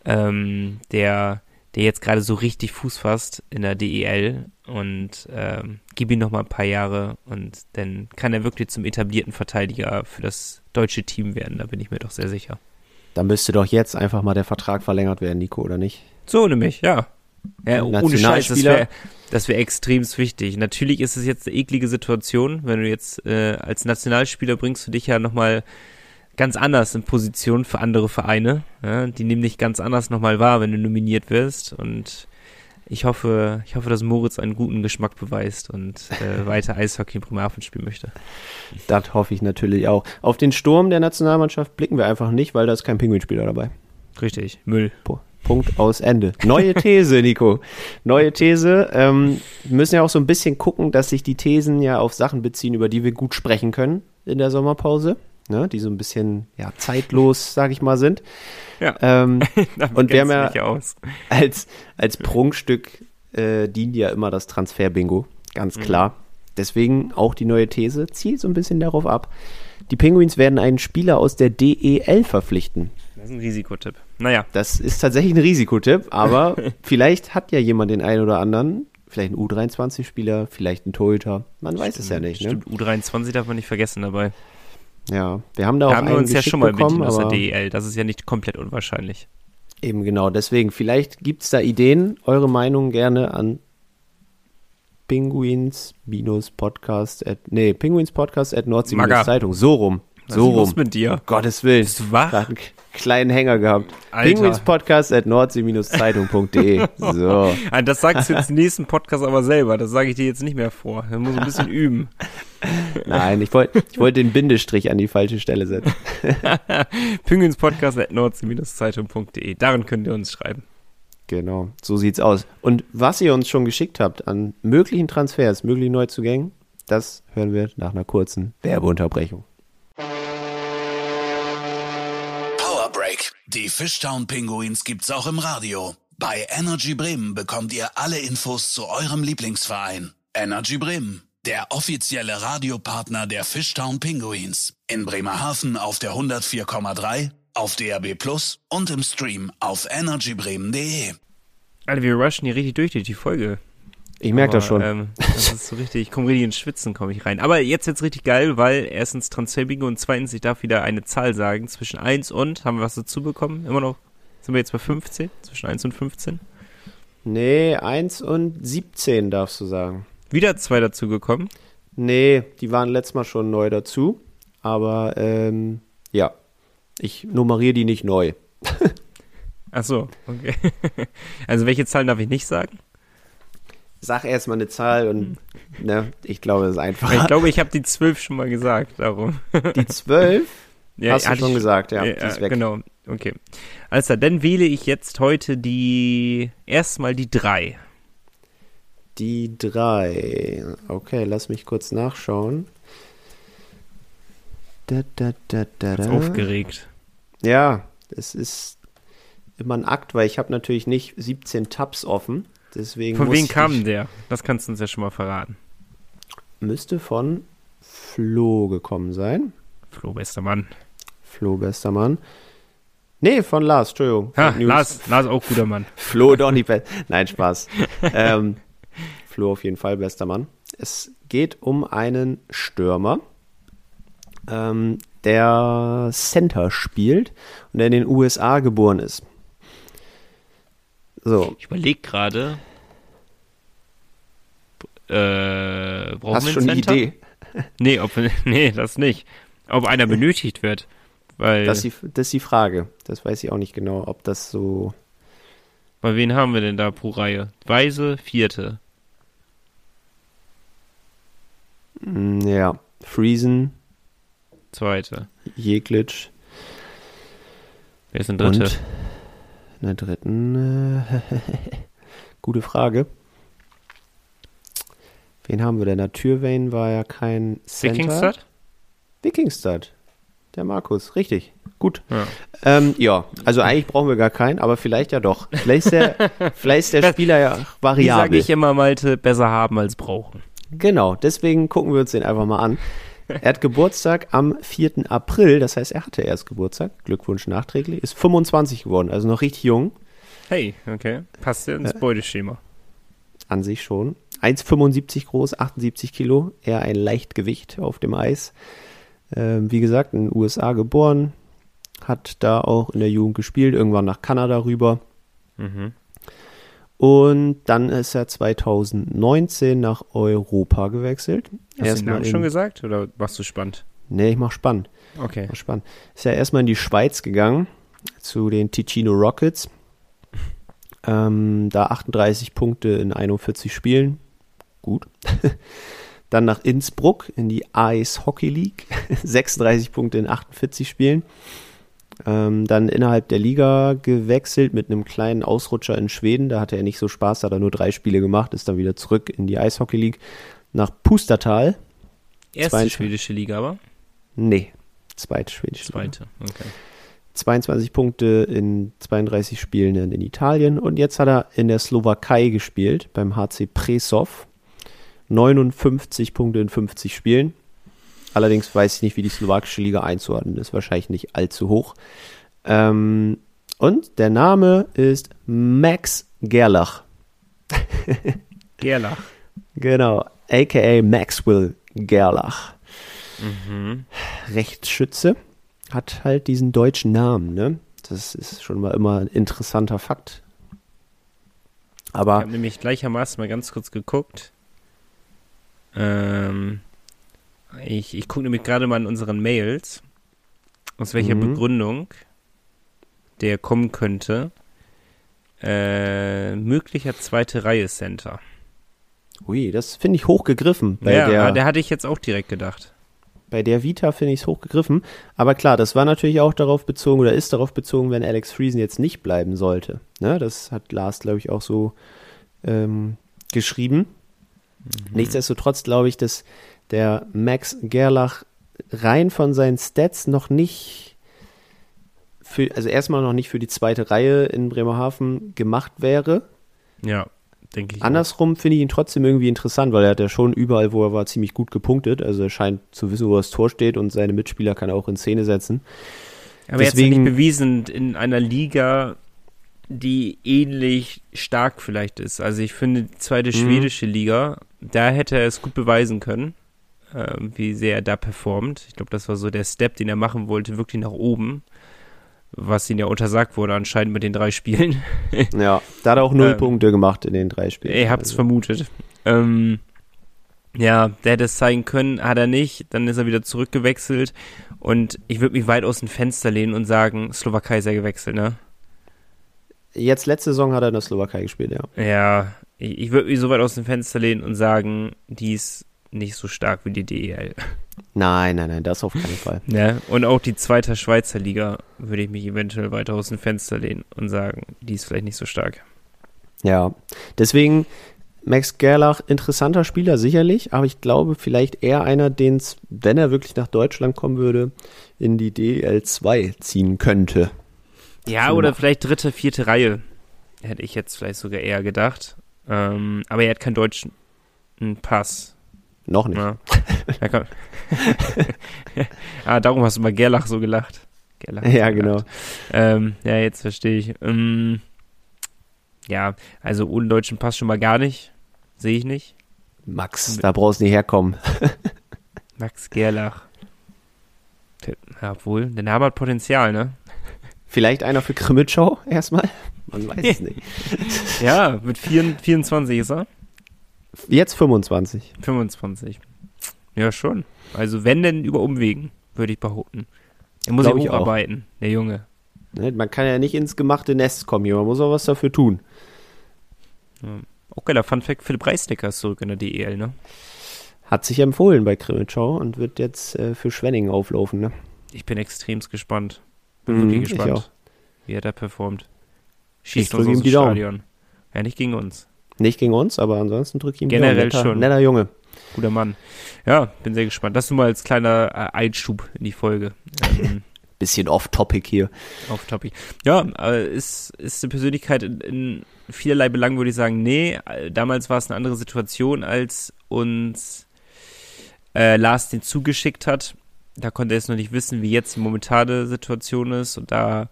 ähm, der, der jetzt gerade so richtig Fuß fasst in der DEL und ähm, gib ihm noch mal ein paar Jahre und dann kann er wirklich zum etablierten Verteidiger für das deutsche Team werden. Da bin ich mir doch sehr sicher. Da müsste doch jetzt einfach mal der Vertrag verlängert werden, Nico, oder nicht? So nämlich, ja. Ja, ohne Scheiß, das wäre das wär extremst wichtig. Natürlich ist es jetzt eine eklige Situation, wenn du jetzt äh, als Nationalspieler bringst du dich ja nochmal ganz anders in Position für andere Vereine. Ja, die nehmen dich ganz anders nochmal wahr, wenn du nominiert wirst. Und ich hoffe, ich hoffe, dass Moritz einen guten Geschmack beweist und äh, weiter Eishockey in Bremerhaven spielen möchte. Das hoffe ich natürlich auch. Auf den Sturm der Nationalmannschaft blicken wir einfach nicht, weil da ist kein Pinguinspieler dabei. Richtig, Müll. Pu- Punkt aus Ende. Neue These, Nico. Neue These. Ähm, wir müssen ja auch so ein bisschen gucken, dass sich die Thesen ja auf Sachen beziehen, über die wir gut sprechen können in der Sommerpause. Ne, die so ein bisschen ja, zeitlos, sag ich mal, sind. Ja. Ähm, Und wir haben ja- als, als Prunkstück äh, dient ja immer das Transfer-Bingo, ganz klar. Deswegen auch die neue These zielt so ein bisschen darauf ab. Die Penguins werden einen Spieler aus der DEL verpflichten. Das ist ein Risikotipp. Naja. Das ist tatsächlich ein Risikotipp, aber vielleicht hat ja jemand den einen oder anderen, vielleicht ein U23-Spieler, vielleicht ein Torhüter, man weiß es ja nicht. Ne? Stimmt, U23 darf man nicht vergessen dabei. Ja, wir haben da auch haben wir einen uns ja schon mal bekommen, aus der DEL. Das ist ja nicht komplett unwahrscheinlich. eben genau, deswegen, vielleicht gibt es da Ideen, eure Meinung gerne an Pinguins-Podcast nee, Pinguins-Podcast at Nordsee. Zeitung, so rum, Was so rum. mit dir? Gottes Willen. Bist du wach? Einen kleinen Hänger gehabt. Pinguinspodcast at nordsee-zeitung.de. So. Das sagst du jetzt im nächsten Podcast aber selber. Das sage ich dir jetzt nicht mehr vor. Da muss ein bisschen üben. Nein, ich wollte ich wollte den Bindestrich an die falsche Stelle setzen. Pinguinspodcast at nordsee-zeitung.de. Darin könnt ihr uns schreiben. Genau, so sieht's aus. Und was ihr uns schon geschickt habt an möglichen Transfers, möglichen Neuzugängen, das hören wir nach einer kurzen Werbeunterbrechung. Die Fishtown Pinguins gibt's auch im Radio. Bei Energy Bremen bekommt ihr alle Infos zu eurem Lieblingsverein. Energy Bremen, der offizielle Radiopartner der Fishtown Pinguins. In Bremerhaven auf der 104,3, auf DAB Plus und im Stream auf energybremen.de. Alter, wir rushen hier richtig durch durch die Folge. Ich merke das schon. Ähm, das ist so richtig, ich komme richtig ins Schwitzen, komme ich rein. Aber jetzt jetzt richtig geil, weil erstens Transferbingo und zweitens, ich darf wieder eine Zahl sagen. Zwischen 1 und, haben wir was dazu bekommen? Immer noch, sind wir jetzt bei 15? Zwischen 1 und 15? nee, 1 und 17 darfst du sagen. Wieder zwei dazu gekommen. Nee, die waren letztes Mal schon neu dazu. Aber ähm, ja, ich nummeriere die nicht neu. Ach so, okay. Also welche Zahlen darf ich nicht sagen? Sag erstmal eine Zahl und ne, ich glaube, das ist einfach. Ich glaube, ich habe die 12 schon mal gesagt, darum. die 12 Ja, hast du schon ich- gesagt, ja, Ja, die ist weg. Genau, okay. Also, dann wähle ich jetzt heute die, erstmal die 3. Die 3. Okay, lass mich kurz nachschauen. Da, da, da, da, da. Aufgeregt. Ja, es ist immer ein Akt, weil ich habe natürlich nicht 17 Tabs offen. Deswegen Von wem kam der? Das kannst du uns ja schon mal verraten. Müsste von Flo gekommen sein. Flo, bester Mann. Flo, bester Mann. Nee, von Lars, Entschuldigung. Ha. Lars, Lars auch guter Mann. Flo doch nicht best. Nein, Spaß. ähm, Flo auf jeden Fall bester Mann. Es geht um einen Stürmer, ähm, der Center spielt und der in den USA geboren ist. So, Ich überlege gerade. Äh, brauchen hast wir schon einen eine Center? Idee? Nee, ob, nee, das nicht. Ob einer benötigt wird. Weil, Das ist, die, das ist die Frage. Das weiß ich auch nicht genau, ob das so. bei wen haben wir denn da pro Reihe? Weise, vierte. Mm, Ja, Friesen, Zweite. Jeglitsch Wer ist denn dritte? und in der dritten. Äh, gute Frage. Wen haben wir denn? Der war ja kein Center. Sickingstad? Wikingstad. Der Markus, richtig. Gut. Ja. Ähm, ja, also eigentlich brauchen wir gar keinen, aber vielleicht ja doch. Vielleicht ist der, vielleicht ist der Spieler ja Wie sage variabel. ich immer, Malte, besser haben als brauchen. Genau, deswegen gucken wir uns den einfach mal an. Er hat Geburtstag am 4. April, das heißt, er hatte erst Geburtstag. Glückwunsch nachträglich. Ist 25 geworden, also noch richtig jung. Hey, okay. Passt ja ins Beuteschema. An sich schon. 1,75 groß, 78 Kilo. Eher ein Leichtgewicht auf dem Eis. Ähm, wie gesagt, in den USA geboren. Hat da auch in der Jugend gespielt. Irgendwann nach Kanada rüber. Mhm. Und dann ist er 2019 nach Europa gewechselt. Hast du den Erstmal Namen in- schon gesagt oder warst du spannend? Nee, ich mach spannend. Okay. Mach spannend. Ist ja erstmal in die Schweiz gegangen, zu den Ticino Rockets. Ähm, da 38 Punkte in 41 Spielen. Gut. Dann nach Innsbruck in die Ice Hockey League. 36 Punkte in 48 Spielen. Ähm, dann innerhalb der Liga gewechselt mit einem kleinen Ausrutscher in Schweden. Da hatte er nicht so Spaß, da hat er nur drei Spiele gemacht, ist dann wieder zurück in die Eishockey League. Nach Pustertal. Erste Zweite. schwedische Liga, aber? Nee, zweite schwedische Liga. Zweite. Okay. 22 Punkte in 32 Spielen in, in Italien und jetzt hat er in der Slowakei gespielt beim HC Presov. 59 Punkte in 50 Spielen. Allerdings weiß ich nicht, wie die slowakische Liga einzuordnen ist. Wahrscheinlich nicht allzu hoch. Ähm, und der Name ist Max Gerlach. Gerlach. Genau, aka Maxwell Gerlach. Mhm. Rechtsschütze hat halt diesen deutschen Namen, ne? Das ist schon mal immer ein interessanter Fakt. Ich Aber habe nämlich gleichermaßen mal ganz kurz geguckt. Ähm, ich ich gucke nämlich gerade mal in unseren Mails, aus welcher Mhm. Begründung der kommen könnte. Äh, möglicher zweite Reihe Center. ui, das finde ich hochgegriffen. Bei, ja, der, der hatte ich jetzt auch direkt gedacht. bei der Vita finde ich es hochgegriffen. Aber klar, das war natürlich auch darauf bezogen oder ist darauf bezogen, wenn Alex Friesen jetzt nicht bleiben sollte. Ne? Das hat Lars, glaube ich, auch so ähm, geschrieben. Nichtsdestotrotz glaube ich, dass der Max Gerlach rein von seinen Stats noch nicht für, also erstmal noch nicht für die zweite Reihe in Bremerhaven gemacht wäre. Ja, denke ich. Andersrum finde ich ihn trotzdem irgendwie interessant, weil er hat ja schon überall, wo er war, ziemlich gut gepunktet. Also er scheint zu wissen, wo das Tor steht und seine Mitspieler kann er auch in Szene setzen. Aber er hat deswegen- nicht bewiesen in einer Liga, die ähnlich stark vielleicht ist. Also ich finde, die zweite Mhm. schwedische Liga, da hätte er es gut beweisen können, äh, wie sehr er da performt. Ich glaube, das war so der Step, den er machen wollte, wirklich nach oben. Was ihm ja untersagt wurde anscheinend mit den drei Spielen. Ja, da hat er auch null Ähm, Punkte gemacht in den drei Spielen. Ihr habt's also, vermutet. Ähm, ja, der hätte es zeigen können, hat er nicht. Dann ist er wieder zurückgewechselt. Und ich würde mich weit aus dem Fenster lehnen und sagen, Slowakei ist ja gewechselt, ne? Jetzt letzte Saison hat er in der Slowakei gespielt, ja. Ja, ich, ich würde mich so weit aus dem Fenster lehnen und sagen, die ist nicht so stark wie die DEL. Nein, nein, nein, das auf keinen Fall. Ne? Und auch die zweite Schweizer Liga würde ich mich eventuell weiter aus dem Fenster lehnen und sagen, die ist vielleicht nicht so stark. Ja, deswegen Max Gerlach, interessanter Spieler sicherlich, aber ich glaube vielleicht eher einer, den es, wenn er wirklich nach Deutschland kommen würde, in die DL2 ziehen könnte. Ja, So oder vielleicht dritte, vierte Reihe. Hätte ich jetzt vielleicht sogar eher gedacht. Ähm, aber er hat keinen deutschen Pass. Noch nicht. Ja. Kann- ah, darum hast du mal Gerlach so gelacht. Gerlach Ja, so genau. gelacht. Ähm, ja, jetzt verstehe ich. Ähm, ja, also ohne deutschen Pass schon mal gar nicht. Sehe ich nicht. Max, da brauchst du nicht herkommen. Max Gerlach. Ja, obwohl, der Name hat Potenzial, ne? Vielleicht einer für Krimitschau erstmal? Man weiß es nicht. Ja, mit 4, 24 ist er. Jetzt 25. 25. Ja, schon. Also wenn denn über Umwegen, würde ich behaupten. Er muss ich auch. hocharbeiten, der Junge. Ne, Man kann ja nicht ins gemachte Nest kommen hier, man muss auch was dafür tun. Auch geiler Funfact, Philipp Reisdecker ist zurück in der DEL, ne? Hat sich empfohlen bei Krimitschau und wird jetzt äh, für Schwenningen auflaufen. Ne? Ich bin extremst gespannt. Bin Mhm, wirklich ich gespannt, auch. wie er da performt. Schießt uns aus dem die Daumen. Stadion. Ja, nicht gegen uns. Nicht gegen uns, aber ansonsten drücke ich ihm die Generell Daumen. netter, schon. Netter Junge. Guter Mann. Ja, bin sehr gespannt. Das nur mal als kleiner äh, Einschub in die Folge. Ähm, Bisschen off-topic hier. auf Topic. Ja, äh, ist, ist eine Persönlichkeit in, in vielerlei Belangen, würde ich sagen, nee. äh, Damals war es eine andere Situation, als uns äh, Lars den zugeschickt hat. Da konnte er es noch nicht wissen, wie jetzt die momentane Situation ist. Und da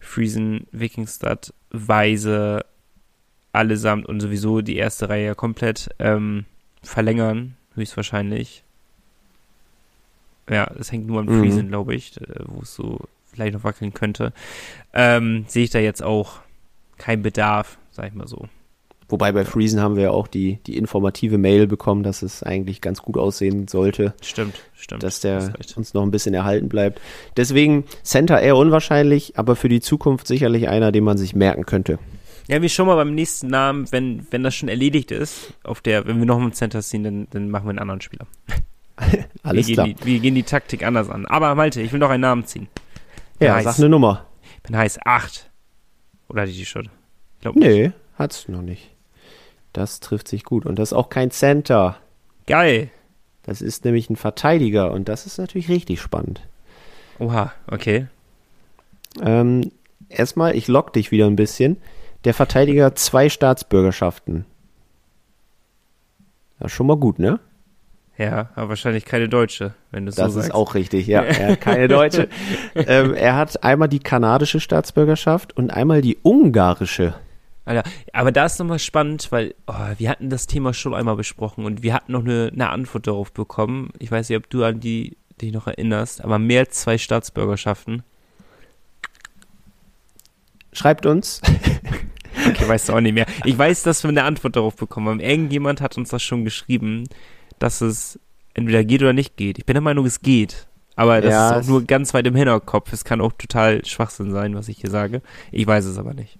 Friesen, Wikingstad, Weise, allesamt und sowieso die erste Reihe komplett ähm, verlängern, höchstwahrscheinlich. Ja, das hängt nur an Mhm. Friesen, glaube ich, äh, wo es so vielleicht noch wackeln könnte. Ähm, sehe ich da jetzt auch keinen Bedarf, sag ich mal so. Wobei bei Friesen haben wir ja auch die, die informative Mail bekommen, dass es eigentlich ganz gut aussehen sollte, Stimmt, stimmt. dass der recht. uns noch ein bisschen erhalten bleibt. Deswegen Center eher unwahrscheinlich, aber für die Zukunft sicherlich einer, den man sich merken könnte. Ja, wir schauen mal beim nächsten Namen, wenn, wenn das schon erledigt ist, auf der, wenn wir noch einen Center ziehen, dann, dann machen wir einen anderen Spieler. Alles wir klar. Gehen die, wir gehen die Taktik anders an. Aber Malte, ich will noch einen Namen ziehen. Bin Ja, heiß. sag eine Nummer. Bin heiß. Acht. Oder die schon? Glaub Nee, hat's noch nicht. Das trifft sich gut. Und das ist auch kein Center. Geil. Das ist nämlich ein Verteidiger und das ist natürlich richtig spannend. Oha, okay. Ähm, erstmal, ich lock dich wieder ein bisschen. Der Verteidiger hat zwei Staatsbürgerschaften. Das ist schon mal gut, ne? Ja, aber wahrscheinlich keine Deutsche, wenn du Das so ist sagst. auch richtig, ja. Hat keine deutsche. ähm, er hat einmal die kanadische Staatsbürgerschaft und einmal die ungarische. Alter, aber da ist nochmal spannend, weil oh, wir hatten das Thema schon einmal besprochen und wir hatten noch eine, eine Antwort darauf bekommen. Ich weiß nicht, ob du an die dich noch erinnerst, aber mehr als zwei Staatsbürgerschaften. Schreibt uns. Okay, weißt du auch nicht mehr. Ich weiß, dass wir eine Antwort darauf bekommen haben. Irgendjemand hat uns das schon geschrieben, dass es entweder geht oder nicht geht. Ich bin der Meinung, es geht. Aber das Ja, ist auch nur ganz weit im Hinterkopf. Es kann auch total Schwachsinn sein, was ich hier sage. Ich weiß es aber nicht.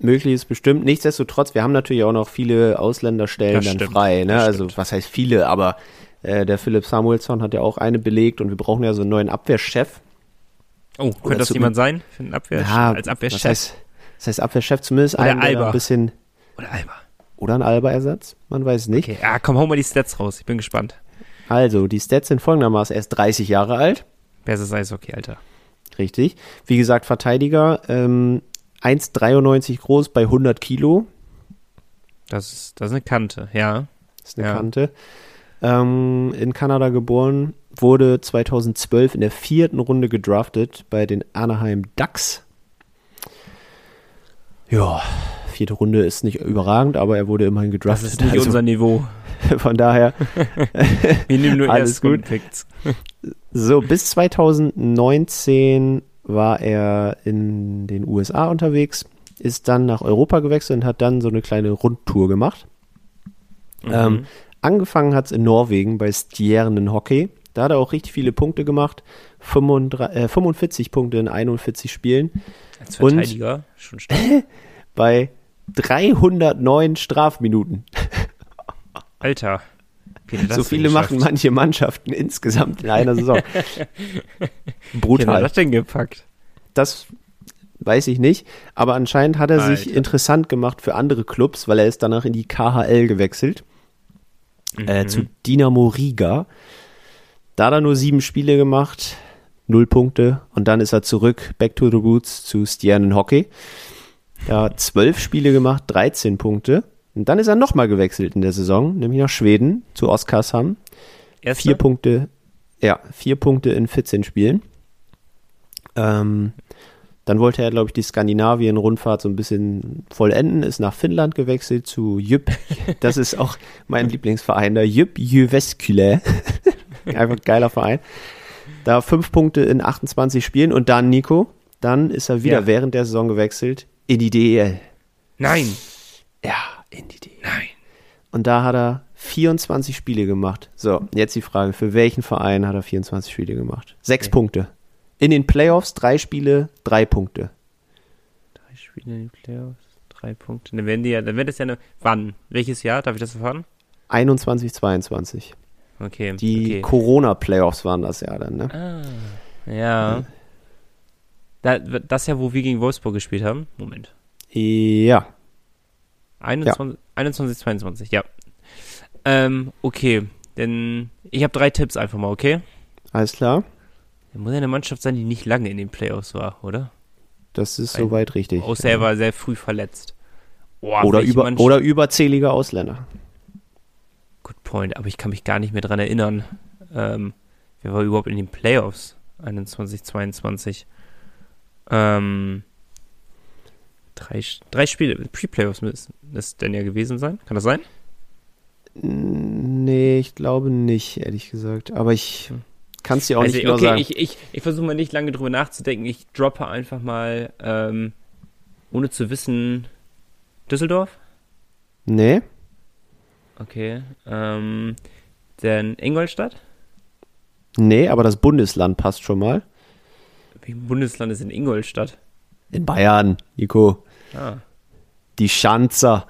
Möglich ist bestimmt. Nichtsdestotrotz, wir haben natürlich auch noch viele Ausländerstellen Das dann stimmt, frei. Ne? Also stimmt. was heißt viele, aber äh, der Philipp Samuelsson hat ja auch eine belegt und wir brauchen ja so einen neuen Abwehrchef. Oh, könnte das jemand sein? Für einen Abwehr, Ja, als Abwehrchef? Das heißt Abwehrchef zumindest Oder einen, Alba. ein bisschen Oder Alba? oder ein Alba-Ersatz, man weiß nicht. Okay, ja, komm, hau mal die Stats raus. Ich bin gespannt. Also, die Stats sind folgendermaßen. Er ist 30 Jahre alt, Bestes Eishockey, Alter. richtig. Wie gesagt, Verteidiger, ähm, 1,93 groß bei 100 Kilo. Das ist, das ist eine Kante, ja. Das ist eine Ja. Kante. Ähm, in Kanada geboren, wurde 2012 in der vierten Runde gedraftet bei den Anaheim Ducks. Ja, vierte Runde ist nicht überragend, aber er wurde immerhin Das gedraftet. ist nicht also unser Niveau. von daher, Wir nehmen nur Alles gut. Erstrundenpicks. so bis 2019 war er in den USA unterwegs, ist dann nach Europa gewechselt und hat dann so eine kleine Rundtour gemacht. Mhm. Ähm, angefangen hat es in Norwegen bei Stjernen Hockey. Da hat er auch richtig viele Punkte gemacht. 35, äh, 45 Punkte in 41 Spielen. Als und- Verteidiger schon stark. Bei 309 Strafminuten. Alter. Er das so viele machen manche Mannschaften insgesamt in einer Saison. Wie hat er Brutal. das denn gepackt? Das weiß ich nicht. Aber anscheinend hat er sich Alter. interessant gemacht für andere Clubs, weil er ist danach in die KHL gewechselt. äh, Mhm. zu Dynamo Riga. Da hat er nur sieben Spiele gemacht, null Punkte und dann ist er zurück, back to the roots zu Stjernen Hockey. Er hat zwölf Spiele gemacht, 13 Punkte. Und dann ist er nochmal gewechselt in der Saison, nämlich nach Schweden zu Oskarshamn. Erster? Vier Punkte, ja, vier Punkte in 14 Spielen. Ähm, dann wollte er, glaube ich, die Skandinavien-Rundfahrt so ein bisschen vollenden, ist nach Finnland gewechselt zu Jyp. Das ist auch mein Lieblingsverein, der Jyp Jyväskylä. Einfach ein geiler Verein. Da fünf Punkte in 28 Spielen und dann, Nico, dann ist er wieder Ja. während der Saison gewechselt in die DEL. Nein. Ja, in die DEL. Nein. Und da hat er 24 Spiele gemacht. So, jetzt die Frage, für welchen Verein hat er 24 Spiele gemacht? Sechs Okay. Punkte. In den Playoffs drei Spiele, drei Punkte. Drei Spiele in den Playoffs, drei Punkte. Dann werden die ja, dann wird es ja eine. Wann? Welches Jahr? Darf ich das erfahren? 21, 22. Okay. Die okay. Corona-Playoffs waren das ja dann, ne? Ah, ja. Da, das Jahr, wo wir gegen Wolfsburg gespielt haben. Moment. Ja. 21, 21 22, ja. Ähm, okay. Denn ich habe drei Tipps einfach mal, okay? Alles klar. Da muss ja eine Mannschaft sein, die nicht lange in den Playoffs war, oder? Das ist Ein- soweit richtig. Außer er war sehr früh verletzt. Oh, oder, über, Mannschaft- oder überzählige Ausländer. Point, aber ich kann mich gar nicht mehr dran erinnern. Ähm, wer war überhaupt in den Playoffs? 21, 22. Ähm, drei, drei Spiele, Pre-Playoffs müssen es denn ja gewesen sein. Kann das sein? Nee, ich glaube nicht, ehrlich gesagt. Aber ich Hm. kann es dir auch Also, nicht genau okay, sagen. ich, ich, ich versuche mal nicht lange drüber nachzudenken. Ich droppe einfach mal, ähm, ohne zu wissen, Düsseldorf? nee, Okay. Ähm, denn Ingolstadt? nee, aber das Bundesland passt schon mal. Wie Bundesland ist in Ingolstadt? In Bayern, Nico. Ah. Die Schanzer.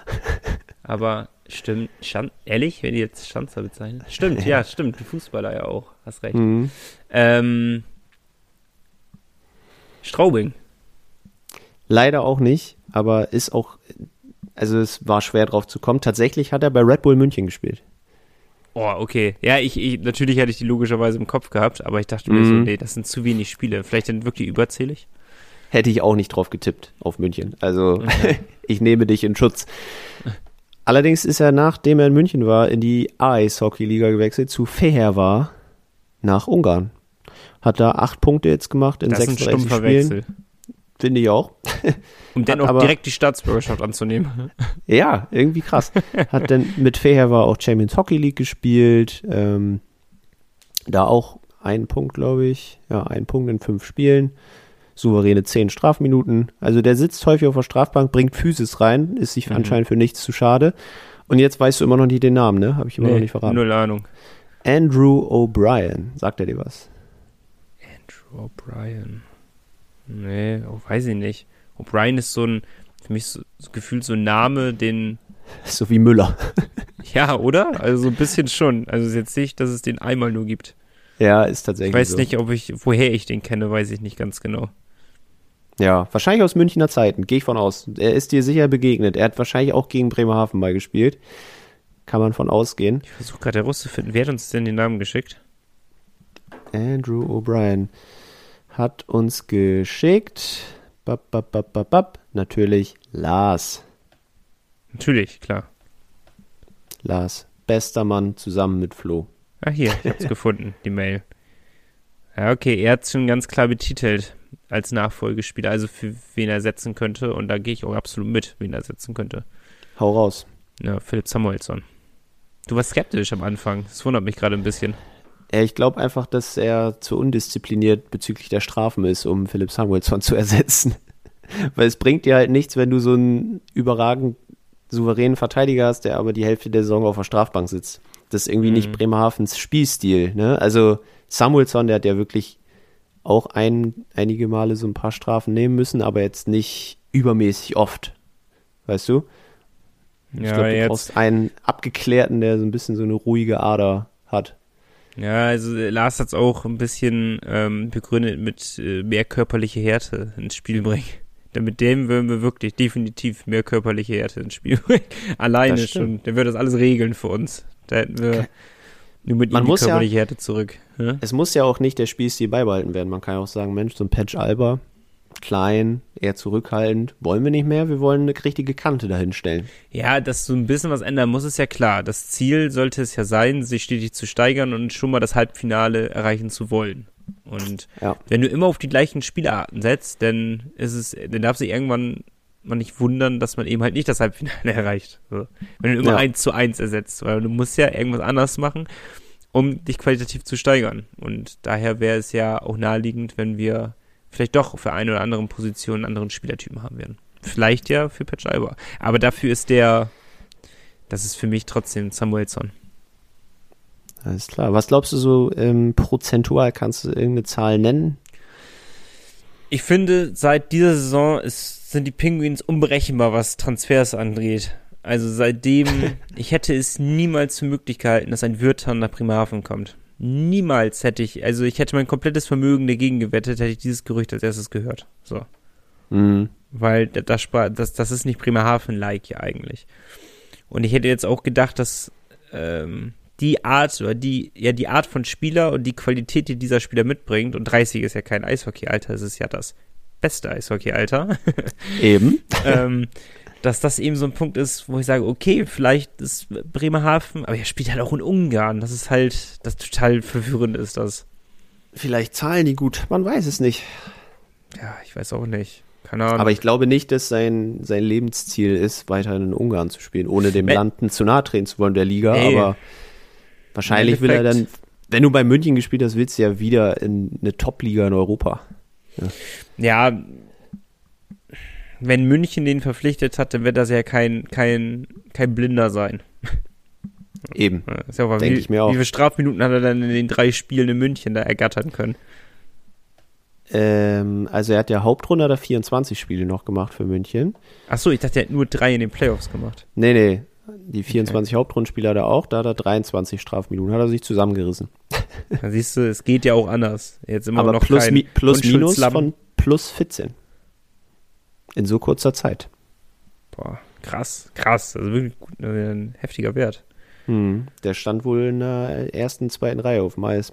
Aber stimmt, Schan ehrlich, wenn die jetzt Schanzer bezeichnen? Stimmt, ja, stimmt, die Fußballer ja auch, hast recht. Mhm. Ähm, Straubing. Leider auch nicht, aber ist auch, also es war schwer drauf zu kommen. Tatsächlich hat er bei Red Bull München gespielt. Oh, okay. Ja, ich, ich natürlich hatte ich die logischerweise im Kopf gehabt, aber ich dachte mir so, Mhm. nee, das sind zu wenig Spiele. Vielleicht dann wirklich überzählig. Hätte ich auch nicht drauf getippt auf München. Also ich nehme dich in Schutz. Allerdings ist er, nachdem er in München war, in die Eishockey-Liga gewechselt zu Fehervar nach Ungarn. Hat da acht Punkte jetzt gemacht in Das ist ein 36 Spielen. Wechsel. Finde ich auch. Um dann auch direkt die Staatsbürgerschaft anzunehmen. Ja, irgendwie krass. Hat dann mit Fehervar auch Champions Hockey League gespielt. Ähm, da auch ein Punkt, glaube ich. Ja, ein Punkt in fünf Spielen. Souveräne zehn Strafminuten. Also der sitzt häufig auf der Strafbank, bringt Physis rein, ist sich Mhm. anscheinend für nichts zu schade. Und jetzt weißt du immer noch nicht den Namen, ne? Habe ich immer noch nicht verraten. null Ahnung. Andrew O'Brien. Sagt er dir was? Andrew O'Brien. Nee, oh, weiß ich nicht. O'Brien ist so ein, für mich so, so gefühlt so ein Name, den, So wie Müller. ja, oder? Also so ein bisschen schon. Also jetzt nicht, dass es den einmal nur gibt. Ja, ist tatsächlich Ich weiß so. nicht, ob ich, woher ich den kenne, weiß ich nicht ganz genau. Ja, wahrscheinlich aus Münchner Zeiten, gehe ich von aus. Er ist dir sicher begegnet. Er hat wahrscheinlich auch gegen Bremerhaven mal gespielt. Kann man von ausgehen. Ich versuche gerade herauszufinden, wer hat uns denn den Namen geschickt? Andrew O'Brien hat uns geschickt. Bap, bap, bap, bap, bap. Natürlich Lars. Natürlich, klar. Lars, bester Mann zusammen mit Flo. Ah, hier, ich hab's gefunden, die Mail. Ja, okay, er hat schon ganz klar betitelt als Nachfolgespieler, also für wen er setzen könnte. Und da gehe ich auch absolut mit, wen er setzen könnte. Hau raus. Ja, Philipp Samuelsson. Du warst skeptisch am Anfang. Das wundert mich gerade ein bisschen. Ja, ich glaube einfach, dass er zu undiszipliniert bezüglich der Strafen ist, um Philipp Samuelsson zu ersetzen. Weil es bringt dir halt nichts, wenn du so einen überragend souveränen Verteidiger hast, der aber die Hälfte der Saison auf der Strafbank sitzt. Das ist irgendwie nicht Mhm. Bremerhavens Spielstil. Ne? Also Samuelsson, der hat ja wirklich auch ein, einige Male so ein paar Strafen nehmen müssen, aber jetzt nicht übermäßig oft. Weißt du? ich Ja, glaube, du jetzt, brauchst einen Abgeklärten, der so ein bisschen so eine ruhige Ader hat. Ja, also äh, Lars hat's auch ein bisschen ähm, begründet mit äh, mehr körperliche Härte ins Spiel bringen. Denn mit dem würden wir wirklich definitiv mehr körperliche Härte ins Spiel bringen. Alleine schon. Der würde das alles regeln für uns. Da hätten wir nur mit Man ihm die muss ja- körperliche Härte zurück. Ja? Es muss ja auch nicht der Spielstil beibehalten werden. Man kann ja auch sagen, Mensch, so ein Patch Alba, klein, eher zurückhaltend, wollen wir nicht mehr, wir wollen eine richtige Kante dahinstellen. Ja, dass so ein bisschen was ändern muss, ist ja klar. Das Ziel sollte es ja sein, sich stetig zu steigern und schon mal das Halbfinale erreichen zu wollen. Und Ja. wenn du immer auf die gleichen Spielarten setzt, dann ist es, dann darf sich irgendwann man nicht wundern, dass man eben halt nicht das Halbfinale erreicht. So. Wenn du immer Ja. eins zu eins ersetzt, weil du musst ja irgendwas anders machen, um dich qualitativ zu steigern. Und daher wäre es ja auch naheliegend, wenn wir vielleicht doch für eine oder andere Position einen anderen Spielertypen haben werden. Vielleicht ja für Patch Alba. Aber dafür ist der, das ist für mich trotzdem Samuelsson. Alles klar. Was glaubst du so ähm, prozentual? Kannst du irgendeine Zahl nennen? Ich finde, seit dieser Saison ist, sind die Penguins unberechenbar, was Transfers angeht. Also seitdem, ich hätte es niemals für möglich gehalten, dass ein Würtern nach Bremerhaven kommt. Niemals hätte ich, also ich hätte mein komplettes Vermögen dagegen gewettet, hätte ich dieses Gerücht als erstes gehört. So. Mhm. Weil da- das, das, das ist nicht Bremerhaven-like ja eigentlich. Und ich hätte jetzt auch gedacht, dass ähm, die Art oder die, ja, die Art von Spieler und die Qualität, die dieser Spieler mitbringt, und 30 ist ja kein Eishockey-Alter, es ist ja das beste Eishockey-Alter, Eben. ähm, dass das eben so ein Punkt ist, wo ich sage, okay, vielleicht ist Bremerhaven, aber er spielt halt auch in Ungarn. Das ist halt, das total verwirrend ist das. Vielleicht zahlen die gut, man weiß es nicht. Ja, ich weiß auch nicht. Keine Ahnung. Aber ich glaube nicht, dass sein, sein Lebensziel ist, weiterhin in Ungarn zu spielen, ohne dem. Landen zu nahe treten zu wollen, der Liga. Nee. Aber wahrscheinlich will er dann, wenn du bei München gespielt hast, willst du ja wieder in eine Top-Liga in Europa. Ja, wenn München den verpflichtet hat, dann wird das ja kein, kein, kein Blinder sein. Eben. Ist ja auch, Denk wie, ich mir auch. wie viele Strafminuten hat er dann in den drei Spielen in München da ergattern können? Ähm, also er hat ja Hauptrunde oder 24 Spiele noch gemacht für München. Achso, ich dachte, er hat nur drei in den Playoffs gemacht. Nee, nee. Die 24 Hauptrundenspieler hat er auch, da hat er 23 Strafminuten, hat er sich zusammengerissen. Da siehst du, es geht ja auch anders. Jetzt immer Aber noch plus, kein mi plus minus von plus 14. In so kurzer Zeit. Boah, krass, krass. Also wirklich gut, also ein heftiger Wert. Hm. Der stand wohl in der ersten, zweiten Reihe auf dem Eis.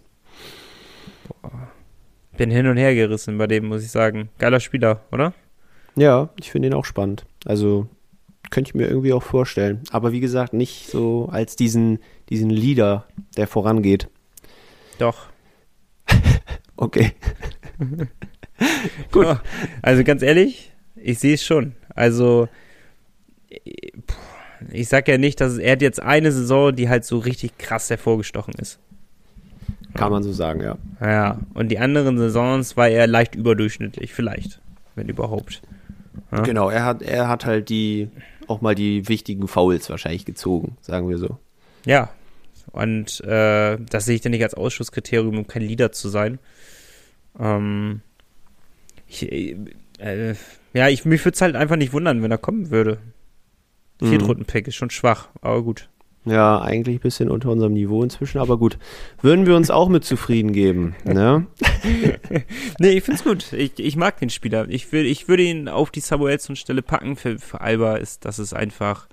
Bin hin und her gerissen bei dem, muss ich sagen. Geiler Spieler, oder? Ja, ich finde ihn auch spannend. Also könnte ich mir irgendwie auch vorstellen. Aber wie gesagt, nicht so als diesen, diesen Leader, der vorangeht. Doch. Okay. Gut. Also ganz ehrlich, ich sehe es schon. Also ich sag ja nicht, dass er hat jetzt eine Saison, die halt so richtig krass hervorgestochen ist. Kann man so sagen, ja. Ja, und die anderen Saisons war er leicht überdurchschnittlich, vielleicht, wenn überhaupt. Ja? Genau, er hat, er hat halt die, auch mal die wichtigen Fouls wahrscheinlich gezogen, sagen wir so. Ja, und äh, das sehe ich dann nicht als Ausschusskriterium, um kein Leader zu sein. Ähm, ich, äh, ja, ich, mich würde es halt einfach nicht wundern, wenn er kommen würde. Mhm. Viertrunden-Pack ist schon schwach, aber gut. Ja, eigentlich ein bisschen unter unserem Niveau inzwischen, aber gut. Würden wir uns auch mit zufrieden geben, ne? nee, ich find's gut. Ich, ich mag den Spieler. Ich, will, ich würde ihn auf die Samuelson-Stelle packen. Für, für Alba ist das ist einfach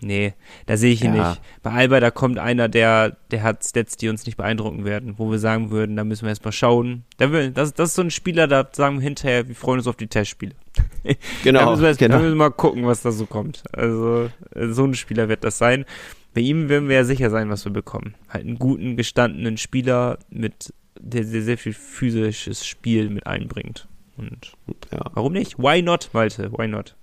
Nee, da sehe ich ihn ja. nicht. Bei Alba, da kommt einer, der, der hat Stats, die uns nicht beeindrucken werden, wo wir sagen würden, da müssen wir erstmal schauen. Da will, das, das ist so ein Spieler, da sagen wir hinterher, wir freuen uns auf die Testspiele. Genau. da, müssen wir erst, genau. da müssen wir mal gucken, was da so kommt. Also, so ein Spieler wird das sein. Bei ihm werden wir ja sicher sein, was wir bekommen. Halt einen guten, gestandenen Spieler mit, der sehr, sehr viel physisches Spiel mit einbringt. Und ja. warum nicht? Why not, Malte? Why not?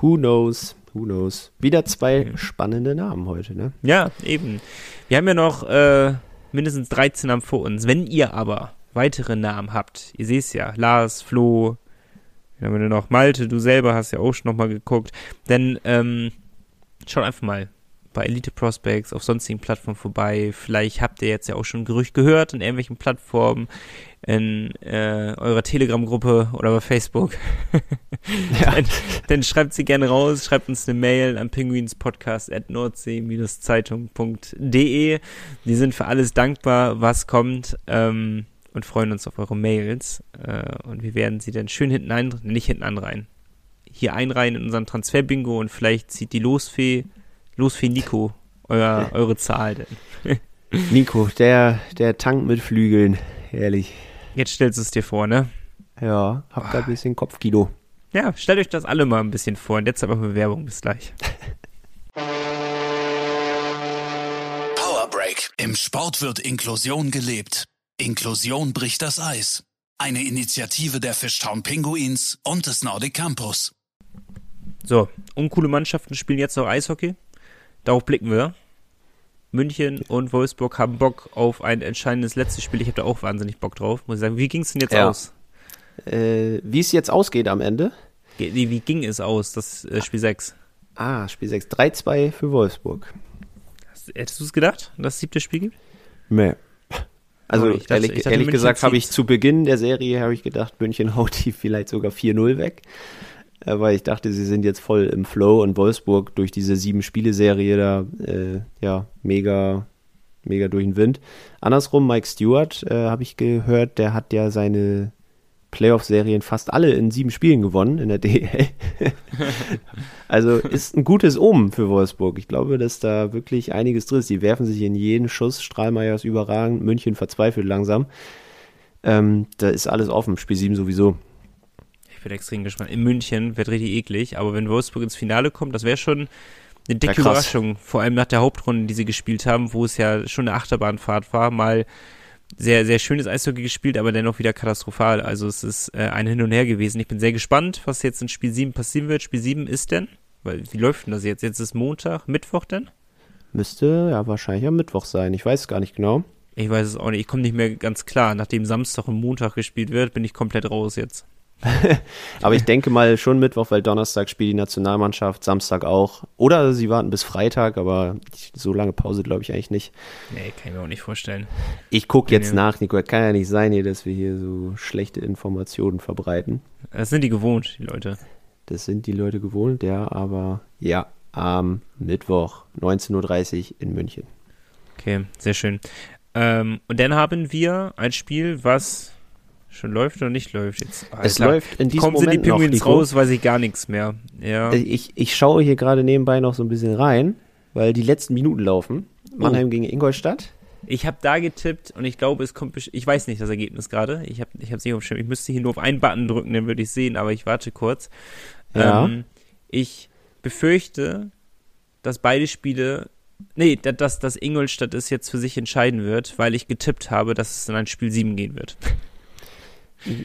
Who knows? Who knows? Wieder zwei spannende Namen heute, ne? Ja, eben. Wir haben ja noch äh, mindestens 13 Namen vor uns. Wenn ihr aber weitere Namen habt, ihr seht es ja, Lars, Flo, wenn wir noch Malte, du selber hast ja auch schon nochmal geguckt, dann ähm, schaut einfach mal bei Elite Prospects auf sonstigen Plattformen vorbei. Vielleicht habt ihr jetzt ja auch schon Gerücht gehört in irgendwelchen Plattformen in äh, eurer Telegram-Gruppe oder bei Facebook, ja. dann, dann, schreibt sie gerne raus, schreibt uns eine Mail an pinguinspodcast.nordsee-zeitung.de. Die sind für alles dankbar, was kommt ähm, und freuen uns auf eure Mails. Äh, und wir werden sie dann schön hinten ein, nicht hinten anreihen. Hier einreihen in unseren Transfer-Bingo und vielleicht zieht die Losfee, Losfee Nico euer, eure Zahl denn. Nico, der, der Tank mit Flügeln, herrlich. Jetzt stellst du es dir vor, ne? Ja, hab da ein bisschen Kopfkino. Ja, stellt euch das alle mal ein bisschen vor. Und jetzt aber mal Werbung. Bis gleich. Power Break. Im Sport wird Inklusion gelebt. Inklusion bricht das Eis. Eine Initiative der Fishtown Pinguins und des Nordic Campus. So, uncoole Mannschaften spielen jetzt noch Eishockey. Darauf blicken wir. München und Wolfsburg haben Bock auf ein entscheidendes letztes Spiel. Ich habe da auch wahnsinnig Bock drauf, muss ich sagen. Wie ging es denn jetzt ja. aus? Äh, wie es jetzt ausgeht am Ende? Wie, wie ging es aus, das äh, Spiel 6? Ah, Spiel 6. 3-2 für Wolfsburg. Hast, hättest du es gedacht, dass es siebte Spiel gibt? Nee. Also oh, dachte, ehrlich, dachte, ehrlich gesagt habe ich zu Beginn der Serie ich gedacht, München haut die vielleicht sogar 4-0 weg. Äh, weil ich dachte, sie sind jetzt voll im Flow und Wolfsburg durch diese sieben Spiele-Serie da, äh, ja, mega, mega durch den Wind. Andersrum, Mike Stewart, äh, habe ich gehört, der hat ja seine Playoff-Serien fast alle in sieben Spielen gewonnen in der DL. also ist ein gutes Omen für Wolfsburg. Ich glaube, dass da wirklich einiges drin ist. Die werfen sich in jeden Schuss. Strahlmeier ist überragend. München verzweifelt langsam. Ähm, da ist alles offen. Spiel 7 sowieso. Ich bin extrem gespannt. In München wird richtig eklig, aber wenn Wolfsburg ins Finale kommt, das wäre schon eine dicke Überraschung. Vor allem nach der Hauptrunde, die sie gespielt haben, wo es ja schon eine Achterbahnfahrt war, mal sehr, sehr schönes Eishockey gespielt, aber dennoch wieder katastrophal. Also es ist äh, ein Hin und Her gewesen. Ich bin sehr gespannt, was jetzt in Spiel 7 passieren wird. Spiel 7 ist denn? Weil, wie läuft denn das jetzt? Jetzt ist Montag, Mittwoch denn? Müsste ja wahrscheinlich am Mittwoch sein. Ich weiß es gar nicht genau. Ich weiß es auch nicht. Ich komme nicht mehr ganz klar. Nachdem Samstag und Montag gespielt wird, bin ich komplett raus jetzt. Aber ich denke mal schon Mittwoch, weil Donnerstag spielt die Nationalmannschaft, Samstag auch. Oder sie warten bis Freitag, aber so lange Pause glaube ich eigentlich nicht. Nee, kann ich mir auch nicht vorstellen. Ich gucke jetzt nach, Nico. Kann ja nicht sein hier, dass wir hier so schlechte Informationen verbreiten. Das sind die gewohnt, die Leute. Das sind die Leute gewohnt, ja, aber ja, am Mittwoch, 19.30 Uhr in München. Okay, sehr schön. Ähm, und dann haben wir ein Spiel, was schon läuft oder nicht läuft jetzt? Alter. Es läuft in diesem Kommen Moment sind die Pinguins raus, weiß ich gar nichts mehr. Ja. Ich, ich schaue hier gerade nebenbei noch so ein bisschen rein, weil die letzten Minuten laufen. Mannheim oh. gegen Ingolstadt. Ich habe da getippt und ich glaube, es kommt. Ich weiß nicht das Ergebnis gerade. Ich habe ich es nicht auf Ich müsste hier nur auf einen Button drücken, dann würde ich sehen, aber ich warte kurz. Ja. Ähm, Ich befürchte, dass beide Spiele, nee, dass, dass Ingolstadt es jetzt für sich entscheiden wird, weil ich getippt habe, dass es in ein Spiel 7 gehen wird.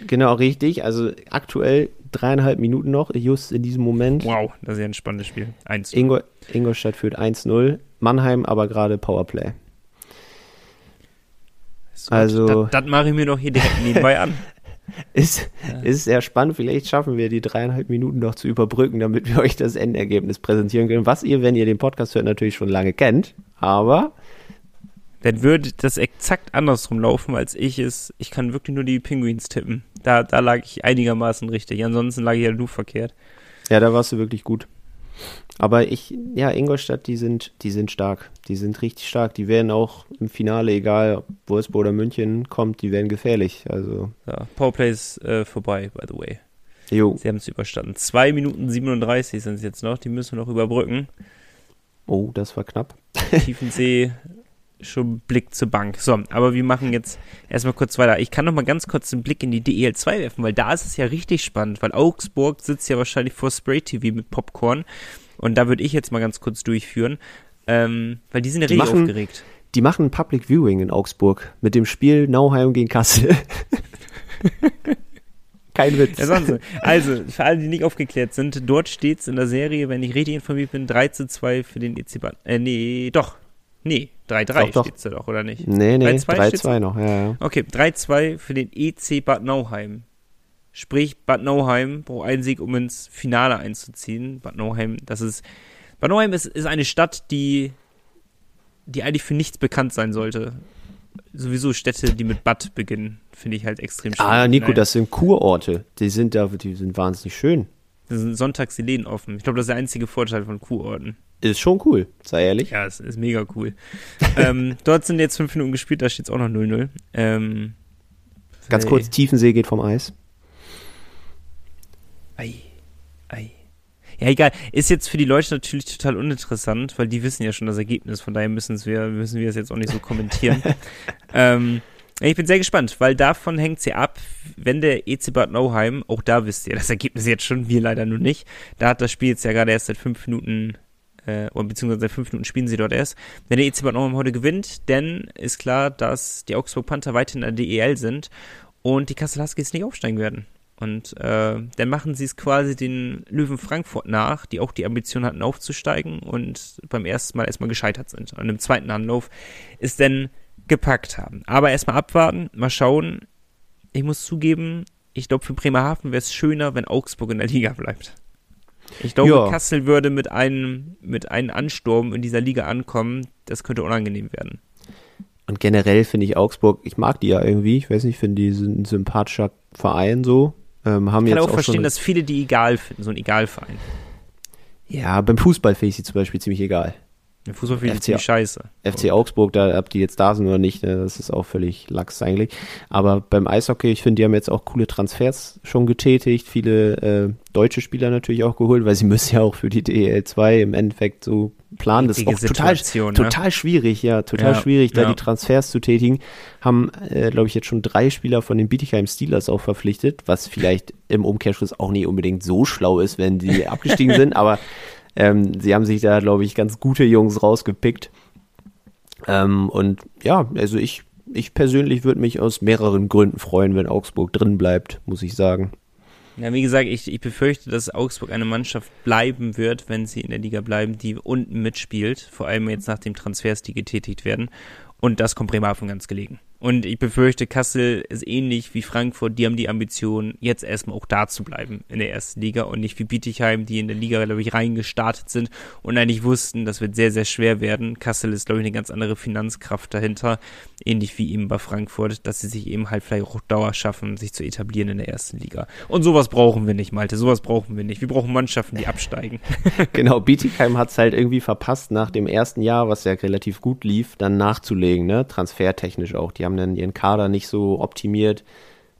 Genau, richtig. Also aktuell dreieinhalb Minuten noch, just in diesem Moment. Wow, das ist ja ein spannendes Spiel. 1 Ingol Ingolstadt führt 1-0, Mannheim aber gerade Powerplay. Also. Das, das mache ich mir doch hier direkt nebenbei an. Ist, ja. ist sehr spannend. Vielleicht schaffen wir die dreieinhalb Minuten noch zu überbrücken, damit wir euch das Endergebnis präsentieren können, was ihr, wenn ihr den Podcast hört, natürlich schon lange kennt. Aber dann würde das exakt andersrum laufen, als ich es. Ich kann wirklich nur die Penguins tippen. Da, da lag ich einigermaßen richtig. Ansonsten lag ich ja nur verkehrt. Ja, da warst du wirklich gut. Aber ich, ja, Ingolstadt, die sind, die sind stark. Die sind richtig stark. Die werden auch im Finale, egal ob Wolfsburg oder München kommt, die werden gefährlich. Also. Ja, Powerplay ist äh, vorbei, by the way. Jo. Sie haben es überstanden. 2 Minuten 37 sind es jetzt noch. Die müssen wir noch überbrücken. Oh, das war knapp. Tiefensee schon Blick zur Bank. So, aber wir machen jetzt erstmal kurz weiter. Ich kann noch mal ganz kurz einen Blick in die DEL2 werfen, weil da ist es ja richtig spannend, weil Augsburg sitzt ja wahrscheinlich vor Spray TV mit Popcorn und da würde ich jetzt mal ganz kurz durchführen, ähm, weil die sind ja richtig aufgeregt. Die machen Public Viewing in Augsburg mit dem Spiel Nauheim gegen Kassel. Kein Witz. Ja, also, für alle, die nicht aufgeklärt sind, dort steht es in der Serie, wenn ich richtig informiert bin, 3 zu 2 für den EC Bad. Äh, nee, doch. Nee, 3-3 steht da doch, oder nicht? Nee, nee, 3-2 noch, ja, ja. Okay, 3-2 für den EC Bad Nauheim. Sprich, Bad Nauheim braucht einen Sieg, um ins Finale einzuziehen. Bad Nauheim, das ist. Bad Nauheim ist, ist eine Stadt, die, die eigentlich für nichts bekannt sein sollte. Sowieso Städte, die mit Bad beginnen, finde ich halt extrem schön. Ah, Nico, Nein. das sind Kurorte. Die sind da, die sind wahnsinnig schön. Das sind sonntags die Läden offen. Ich glaube, das ist der einzige Vorteil von Kurorten. Ist schon cool, sei ehrlich. Ja, es ist mega cool. ähm, dort sind jetzt fünf Minuten gespielt, da steht es auch noch 0-0. Ähm, Ganz kurz, Tiefensee geht vom Eis. Ei, ei. Ja, egal. Ist jetzt für die Leute natürlich total uninteressant, weil die wissen ja schon das Ergebnis, von daher müssen wir, müssen wir es jetzt auch nicht so kommentieren. ähm, ich bin sehr gespannt, weil davon hängt sie ab, wenn der EC Bad Nauheim, auch da wisst ihr das Ergebnis jetzt schon, wir leider nur nicht, da hat das Spiel jetzt ja gerade erst seit fünf Minuten äh, oder beziehungsweise seit fünf Minuten spielen sie dort erst. Wenn der EC Bad Nauheim heute gewinnt, dann ist klar, dass die Augsburg Panther weiterhin in der DEL sind und die Kassel Huskies nicht aufsteigen werden. Und äh, dann machen sie es quasi den Löwen Frankfurt nach, die auch die Ambition hatten aufzusteigen und beim ersten Mal erstmal gescheitert sind. Und im zweiten Anlauf ist dann gepackt haben. Aber erstmal abwarten, mal schauen. Ich muss zugeben, ich glaube, für Bremerhaven wäre es schöner, wenn Augsburg in der Liga bleibt. Ich glaube, ja. Kassel würde mit einem, mit einem Ansturm in dieser Liga ankommen. Das könnte unangenehm werden. Und generell finde ich Augsburg, ich mag die ja irgendwie. Ich weiß nicht, ich finde die sind ein sympathischer Verein so. Ähm, haben ich kann jetzt auch, auch verstehen, dass viele die egal finden, so ein Egalverein. Ja, beim Fußball finde ich sie zum Beispiel ziemlich egal. Der Fußball ich ziemlich scheiße. FC Augsburg, da ob die jetzt da sind oder nicht, ne, das ist auch völlig lax eigentlich. Aber beim Eishockey, ich finde, die haben jetzt auch coole Transfers schon getätigt, viele äh, deutsche Spieler natürlich auch geholt, weil sie müssen ja auch für die DEL 2 im Endeffekt so planen. Das ist auch total, ne? total schwierig, ja, total ja, schwierig, da ja. die Transfers zu tätigen. Haben, äh, glaube ich, jetzt schon drei Spieler von den Bietigheim Steelers auch verpflichtet, was vielleicht im Umkehrschluss auch nicht unbedingt so schlau ist, wenn die abgestiegen sind, aber ähm, sie haben sich da, glaube ich, ganz gute Jungs rausgepickt. Ähm, und ja, also ich, ich persönlich würde mich aus mehreren Gründen freuen, wenn Augsburg drin bleibt, muss ich sagen. Ja, wie gesagt, ich, ich befürchte, dass Augsburg eine Mannschaft bleiben wird, wenn sie in der Liga bleiben, die unten mitspielt, vor allem jetzt nach den Transfers, die getätigt werden. Und das kommt Bremerhaven ganz gelegen. Und ich befürchte, Kassel ist ähnlich wie Frankfurt. Die haben die Ambition, jetzt erstmal auch da zu bleiben in der ersten Liga und nicht wie Bietigheim, die in der Liga, glaube ich, reingestartet sind und eigentlich wussten, das wird sehr, sehr schwer werden. Kassel ist, glaube ich, eine ganz andere Finanzkraft dahinter. Ähnlich wie eben bei Frankfurt, dass sie sich eben halt vielleicht auch Dauer schaffen, sich zu etablieren in der ersten Liga. Und sowas brauchen wir nicht, Malte. Sowas brauchen wir nicht. Wir brauchen Mannschaften, die absteigen. genau, Bietigheim hat es halt irgendwie verpasst, nach dem ersten Jahr, was ja relativ gut lief, dann nachzulegen, ne? Transfertechnisch auch. Die haben haben dann ihren Kader nicht so optimiert,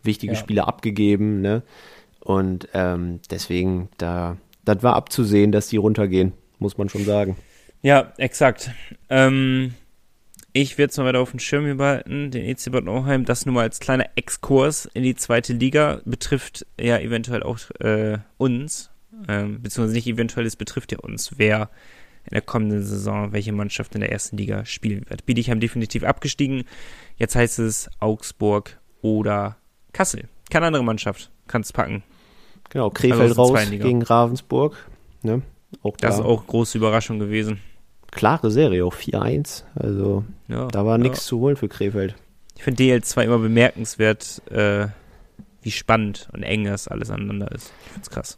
wichtige ja. Spiele abgegeben, ne? Und ähm, deswegen, da, das war abzusehen, dass die runtergehen, muss man schon sagen. Ja, exakt. Ähm, ich werde es mal weiter auf den Schirm hier behalten, den EC Bad Nauheim. Das nur mal als kleiner Exkurs in die zweite Liga. Betrifft ja eventuell auch äh, uns. ähm, beziehungsweise nicht eventuell, es betrifft ja uns, wer in der kommenden Saison welche Mannschaft in der ersten Liga spielen wird. Bietigheim definitiv abgestiegen. Jetzt heißt es Augsburg oder Kassel. Keine andere Mannschaft kann es packen. Genau, Krefeld Also raus gegen Ravensburg. Ne? Auch Das da. ist auch große Überraschung gewesen. klare Serie, auch 4-1. Also Ja, da war ja. nichts zu holen für Krefeld. Ich finde DL2 immer bemerkenswert, äh, wie spannend und eng das alles aneinander ist. Ich find's krass.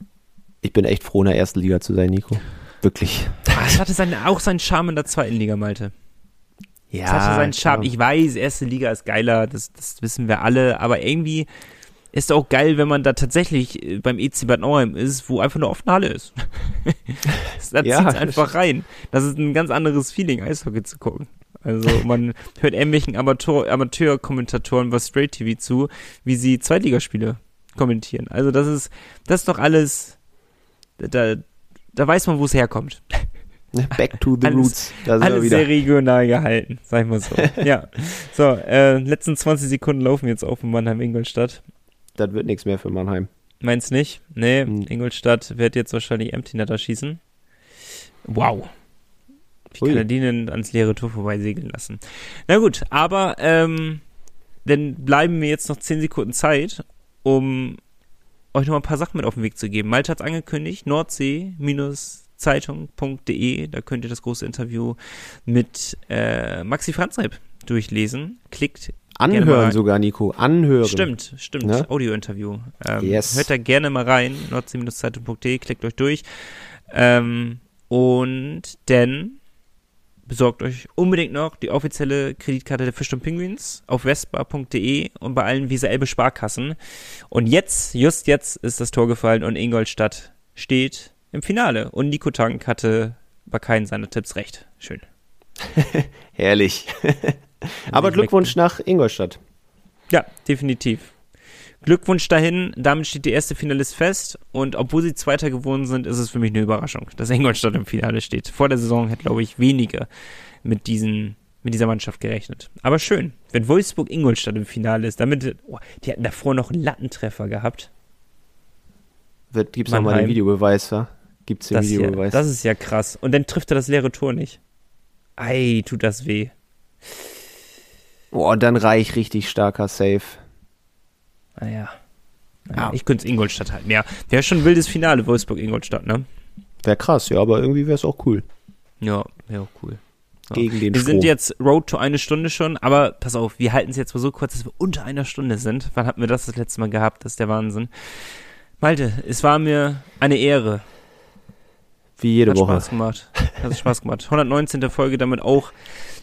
Ich bin echt froh, in der ersten Liga zu sein, Nico. Wirklich. Es hatte seinen, auch seinen Charme in der zweiten Liga, Malte. Ja, Es hatte seinen Charme. Ich weiß, erste Liga ist geiler, das, das wissen wir alle, aber irgendwie ist auch geil, wenn man da tatsächlich äh, beim EC Bad Nauheim ist, wo einfach eine offene Halle ist. da Ja, zieht's das einfach rein. Das ist ein ganz anderes Feeling, Eishockey zu gucken. Also man hört ähnlichen Amateur, Amateurkommentatoren bei Straight TV zu, wie sie Zweitligaspiele kommentieren. Also das ist, das ist doch alles, da, da weiß man, wo es herkommt. Back to the Alles- roots. Da Alles wieder. sehr regional gehalten, sag ich mal so. ja. So, äh, letzten 20 Sekunden laufen jetzt auf in Mannheim-Ingolstadt. Das wird nichts mehr für Mannheim. Meinst nicht? Nee, Hm. Ingolstadt wird jetzt wahrscheinlich Empty Netter schießen. Wow. Wie Ui. kann er die denn ans leere Tor vorbei segeln lassen? Na gut, aber ähm, dann bleiben mir jetzt noch 10 Sekunden Zeit, um euch noch ein paar Sachen mit auf den Weg zu geben. Malte hat angekündigt, nordsee-zeitung.de, da könnt ihr das große Interview mit äh, Maxi Franzreib durchlesen. Klickt Anhören sogar, Nico. Anhören. Stimmt, stimmt. Ne? Audio-Interview. Ähm, Yes. Hört da gerne mal rein, nordsee-zeitung.de, klickt euch durch. Ähm, und dann besorgt euch unbedingt noch die offizielle Kreditkarte der Fisch und Penguins auf vespa.de und bei allen Visa Elbe Sparkassen. Und jetzt, just jetzt ist das Tor gefallen und Ingolstadt steht im Finale. Und Nico Tank hatte bei keinen seiner Tipps recht. Schön. Herrlich. Aber Glückwunsch nach Ingolstadt. Ja, definitiv. Glückwunsch dahin, damit steht die erste Finalist fest und obwohl sie Zweiter geworden sind, ist es für mich eine Überraschung, dass Ingolstadt im Finale steht. Vor der Saison hätte, glaube ich, weniger mit diesen mit dieser Mannschaft gerechnet. Aber schön, wenn Wolfsburg-Ingolstadt im Finale ist, damit, oh, die hatten davor noch einen Lattentreffer gehabt. Wird, gibt's noch mal Mannheim. den Videobeweis, wa? Gibt's den Das, Videobeweis? das ist ja krass. Und dann trifft er das leere Tor nicht. Ei, tut das weh. Boah, dann reich richtig starker Save. Naja. naja Ja. Ich könnte es Ingolstadt halten. Ja, wäre schon ein wildes Finale, Wolfsburg-Ingolstadt, ne? Wäre krass, ja, aber irgendwie wäre es auch cool. Ja, wäre auch cool. Ja. Gegen den Wir Strom. sind jetzt Road to eine Stunde schon, aber pass auf, wir halten es jetzt mal so kurz, dass wir unter einer Stunde sind. Wann hatten wir das das letzte Mal gehabt? Das ist der Wahnsinn. Malte, es war mir eine Ehre. Wie jede Hat Woche. Spaß gemacht. Hat Spaß gemacht. 119. Folge damit auch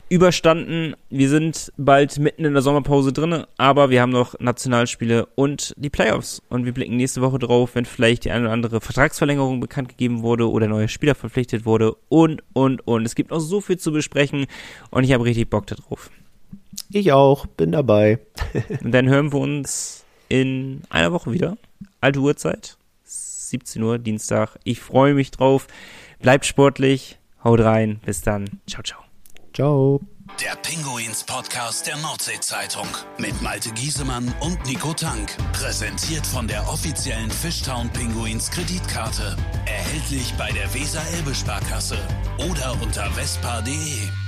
überstanden. Wir sind bald mitten in der Sommerpause drinne, aber wir haben noch Nationalspiele und die Playoffs. Und wir blicken nächste Woche drauf, wenn vielleicht die eine oder andere Vertragsverlängerung bekannt gegeben wurde oder neuer Spieler verpflichtet wurde und, und, und. Es gibt noch so viel zu besprechen und ich habe richtig Bock darauf. Ich auch, bin dabei. Und dann hören wir uns in einer Woche wieder. Alte Uhrzeit. 17 Uhr, Dienstag. Ich freue mich drauf. Bleibt sportlich. Haut rein. Bis dann. Ciao, ciao. Ciao. Der Pinguins Podcast der Nordsee-Zeitung mit Malte Giesemann und Nico Tank. Präsentiert von der offiziellen Fishtown Pinguins Kreditkarte. Erhältlich bei der Weser-Elbe-Sparkasse oder unter vespa.de.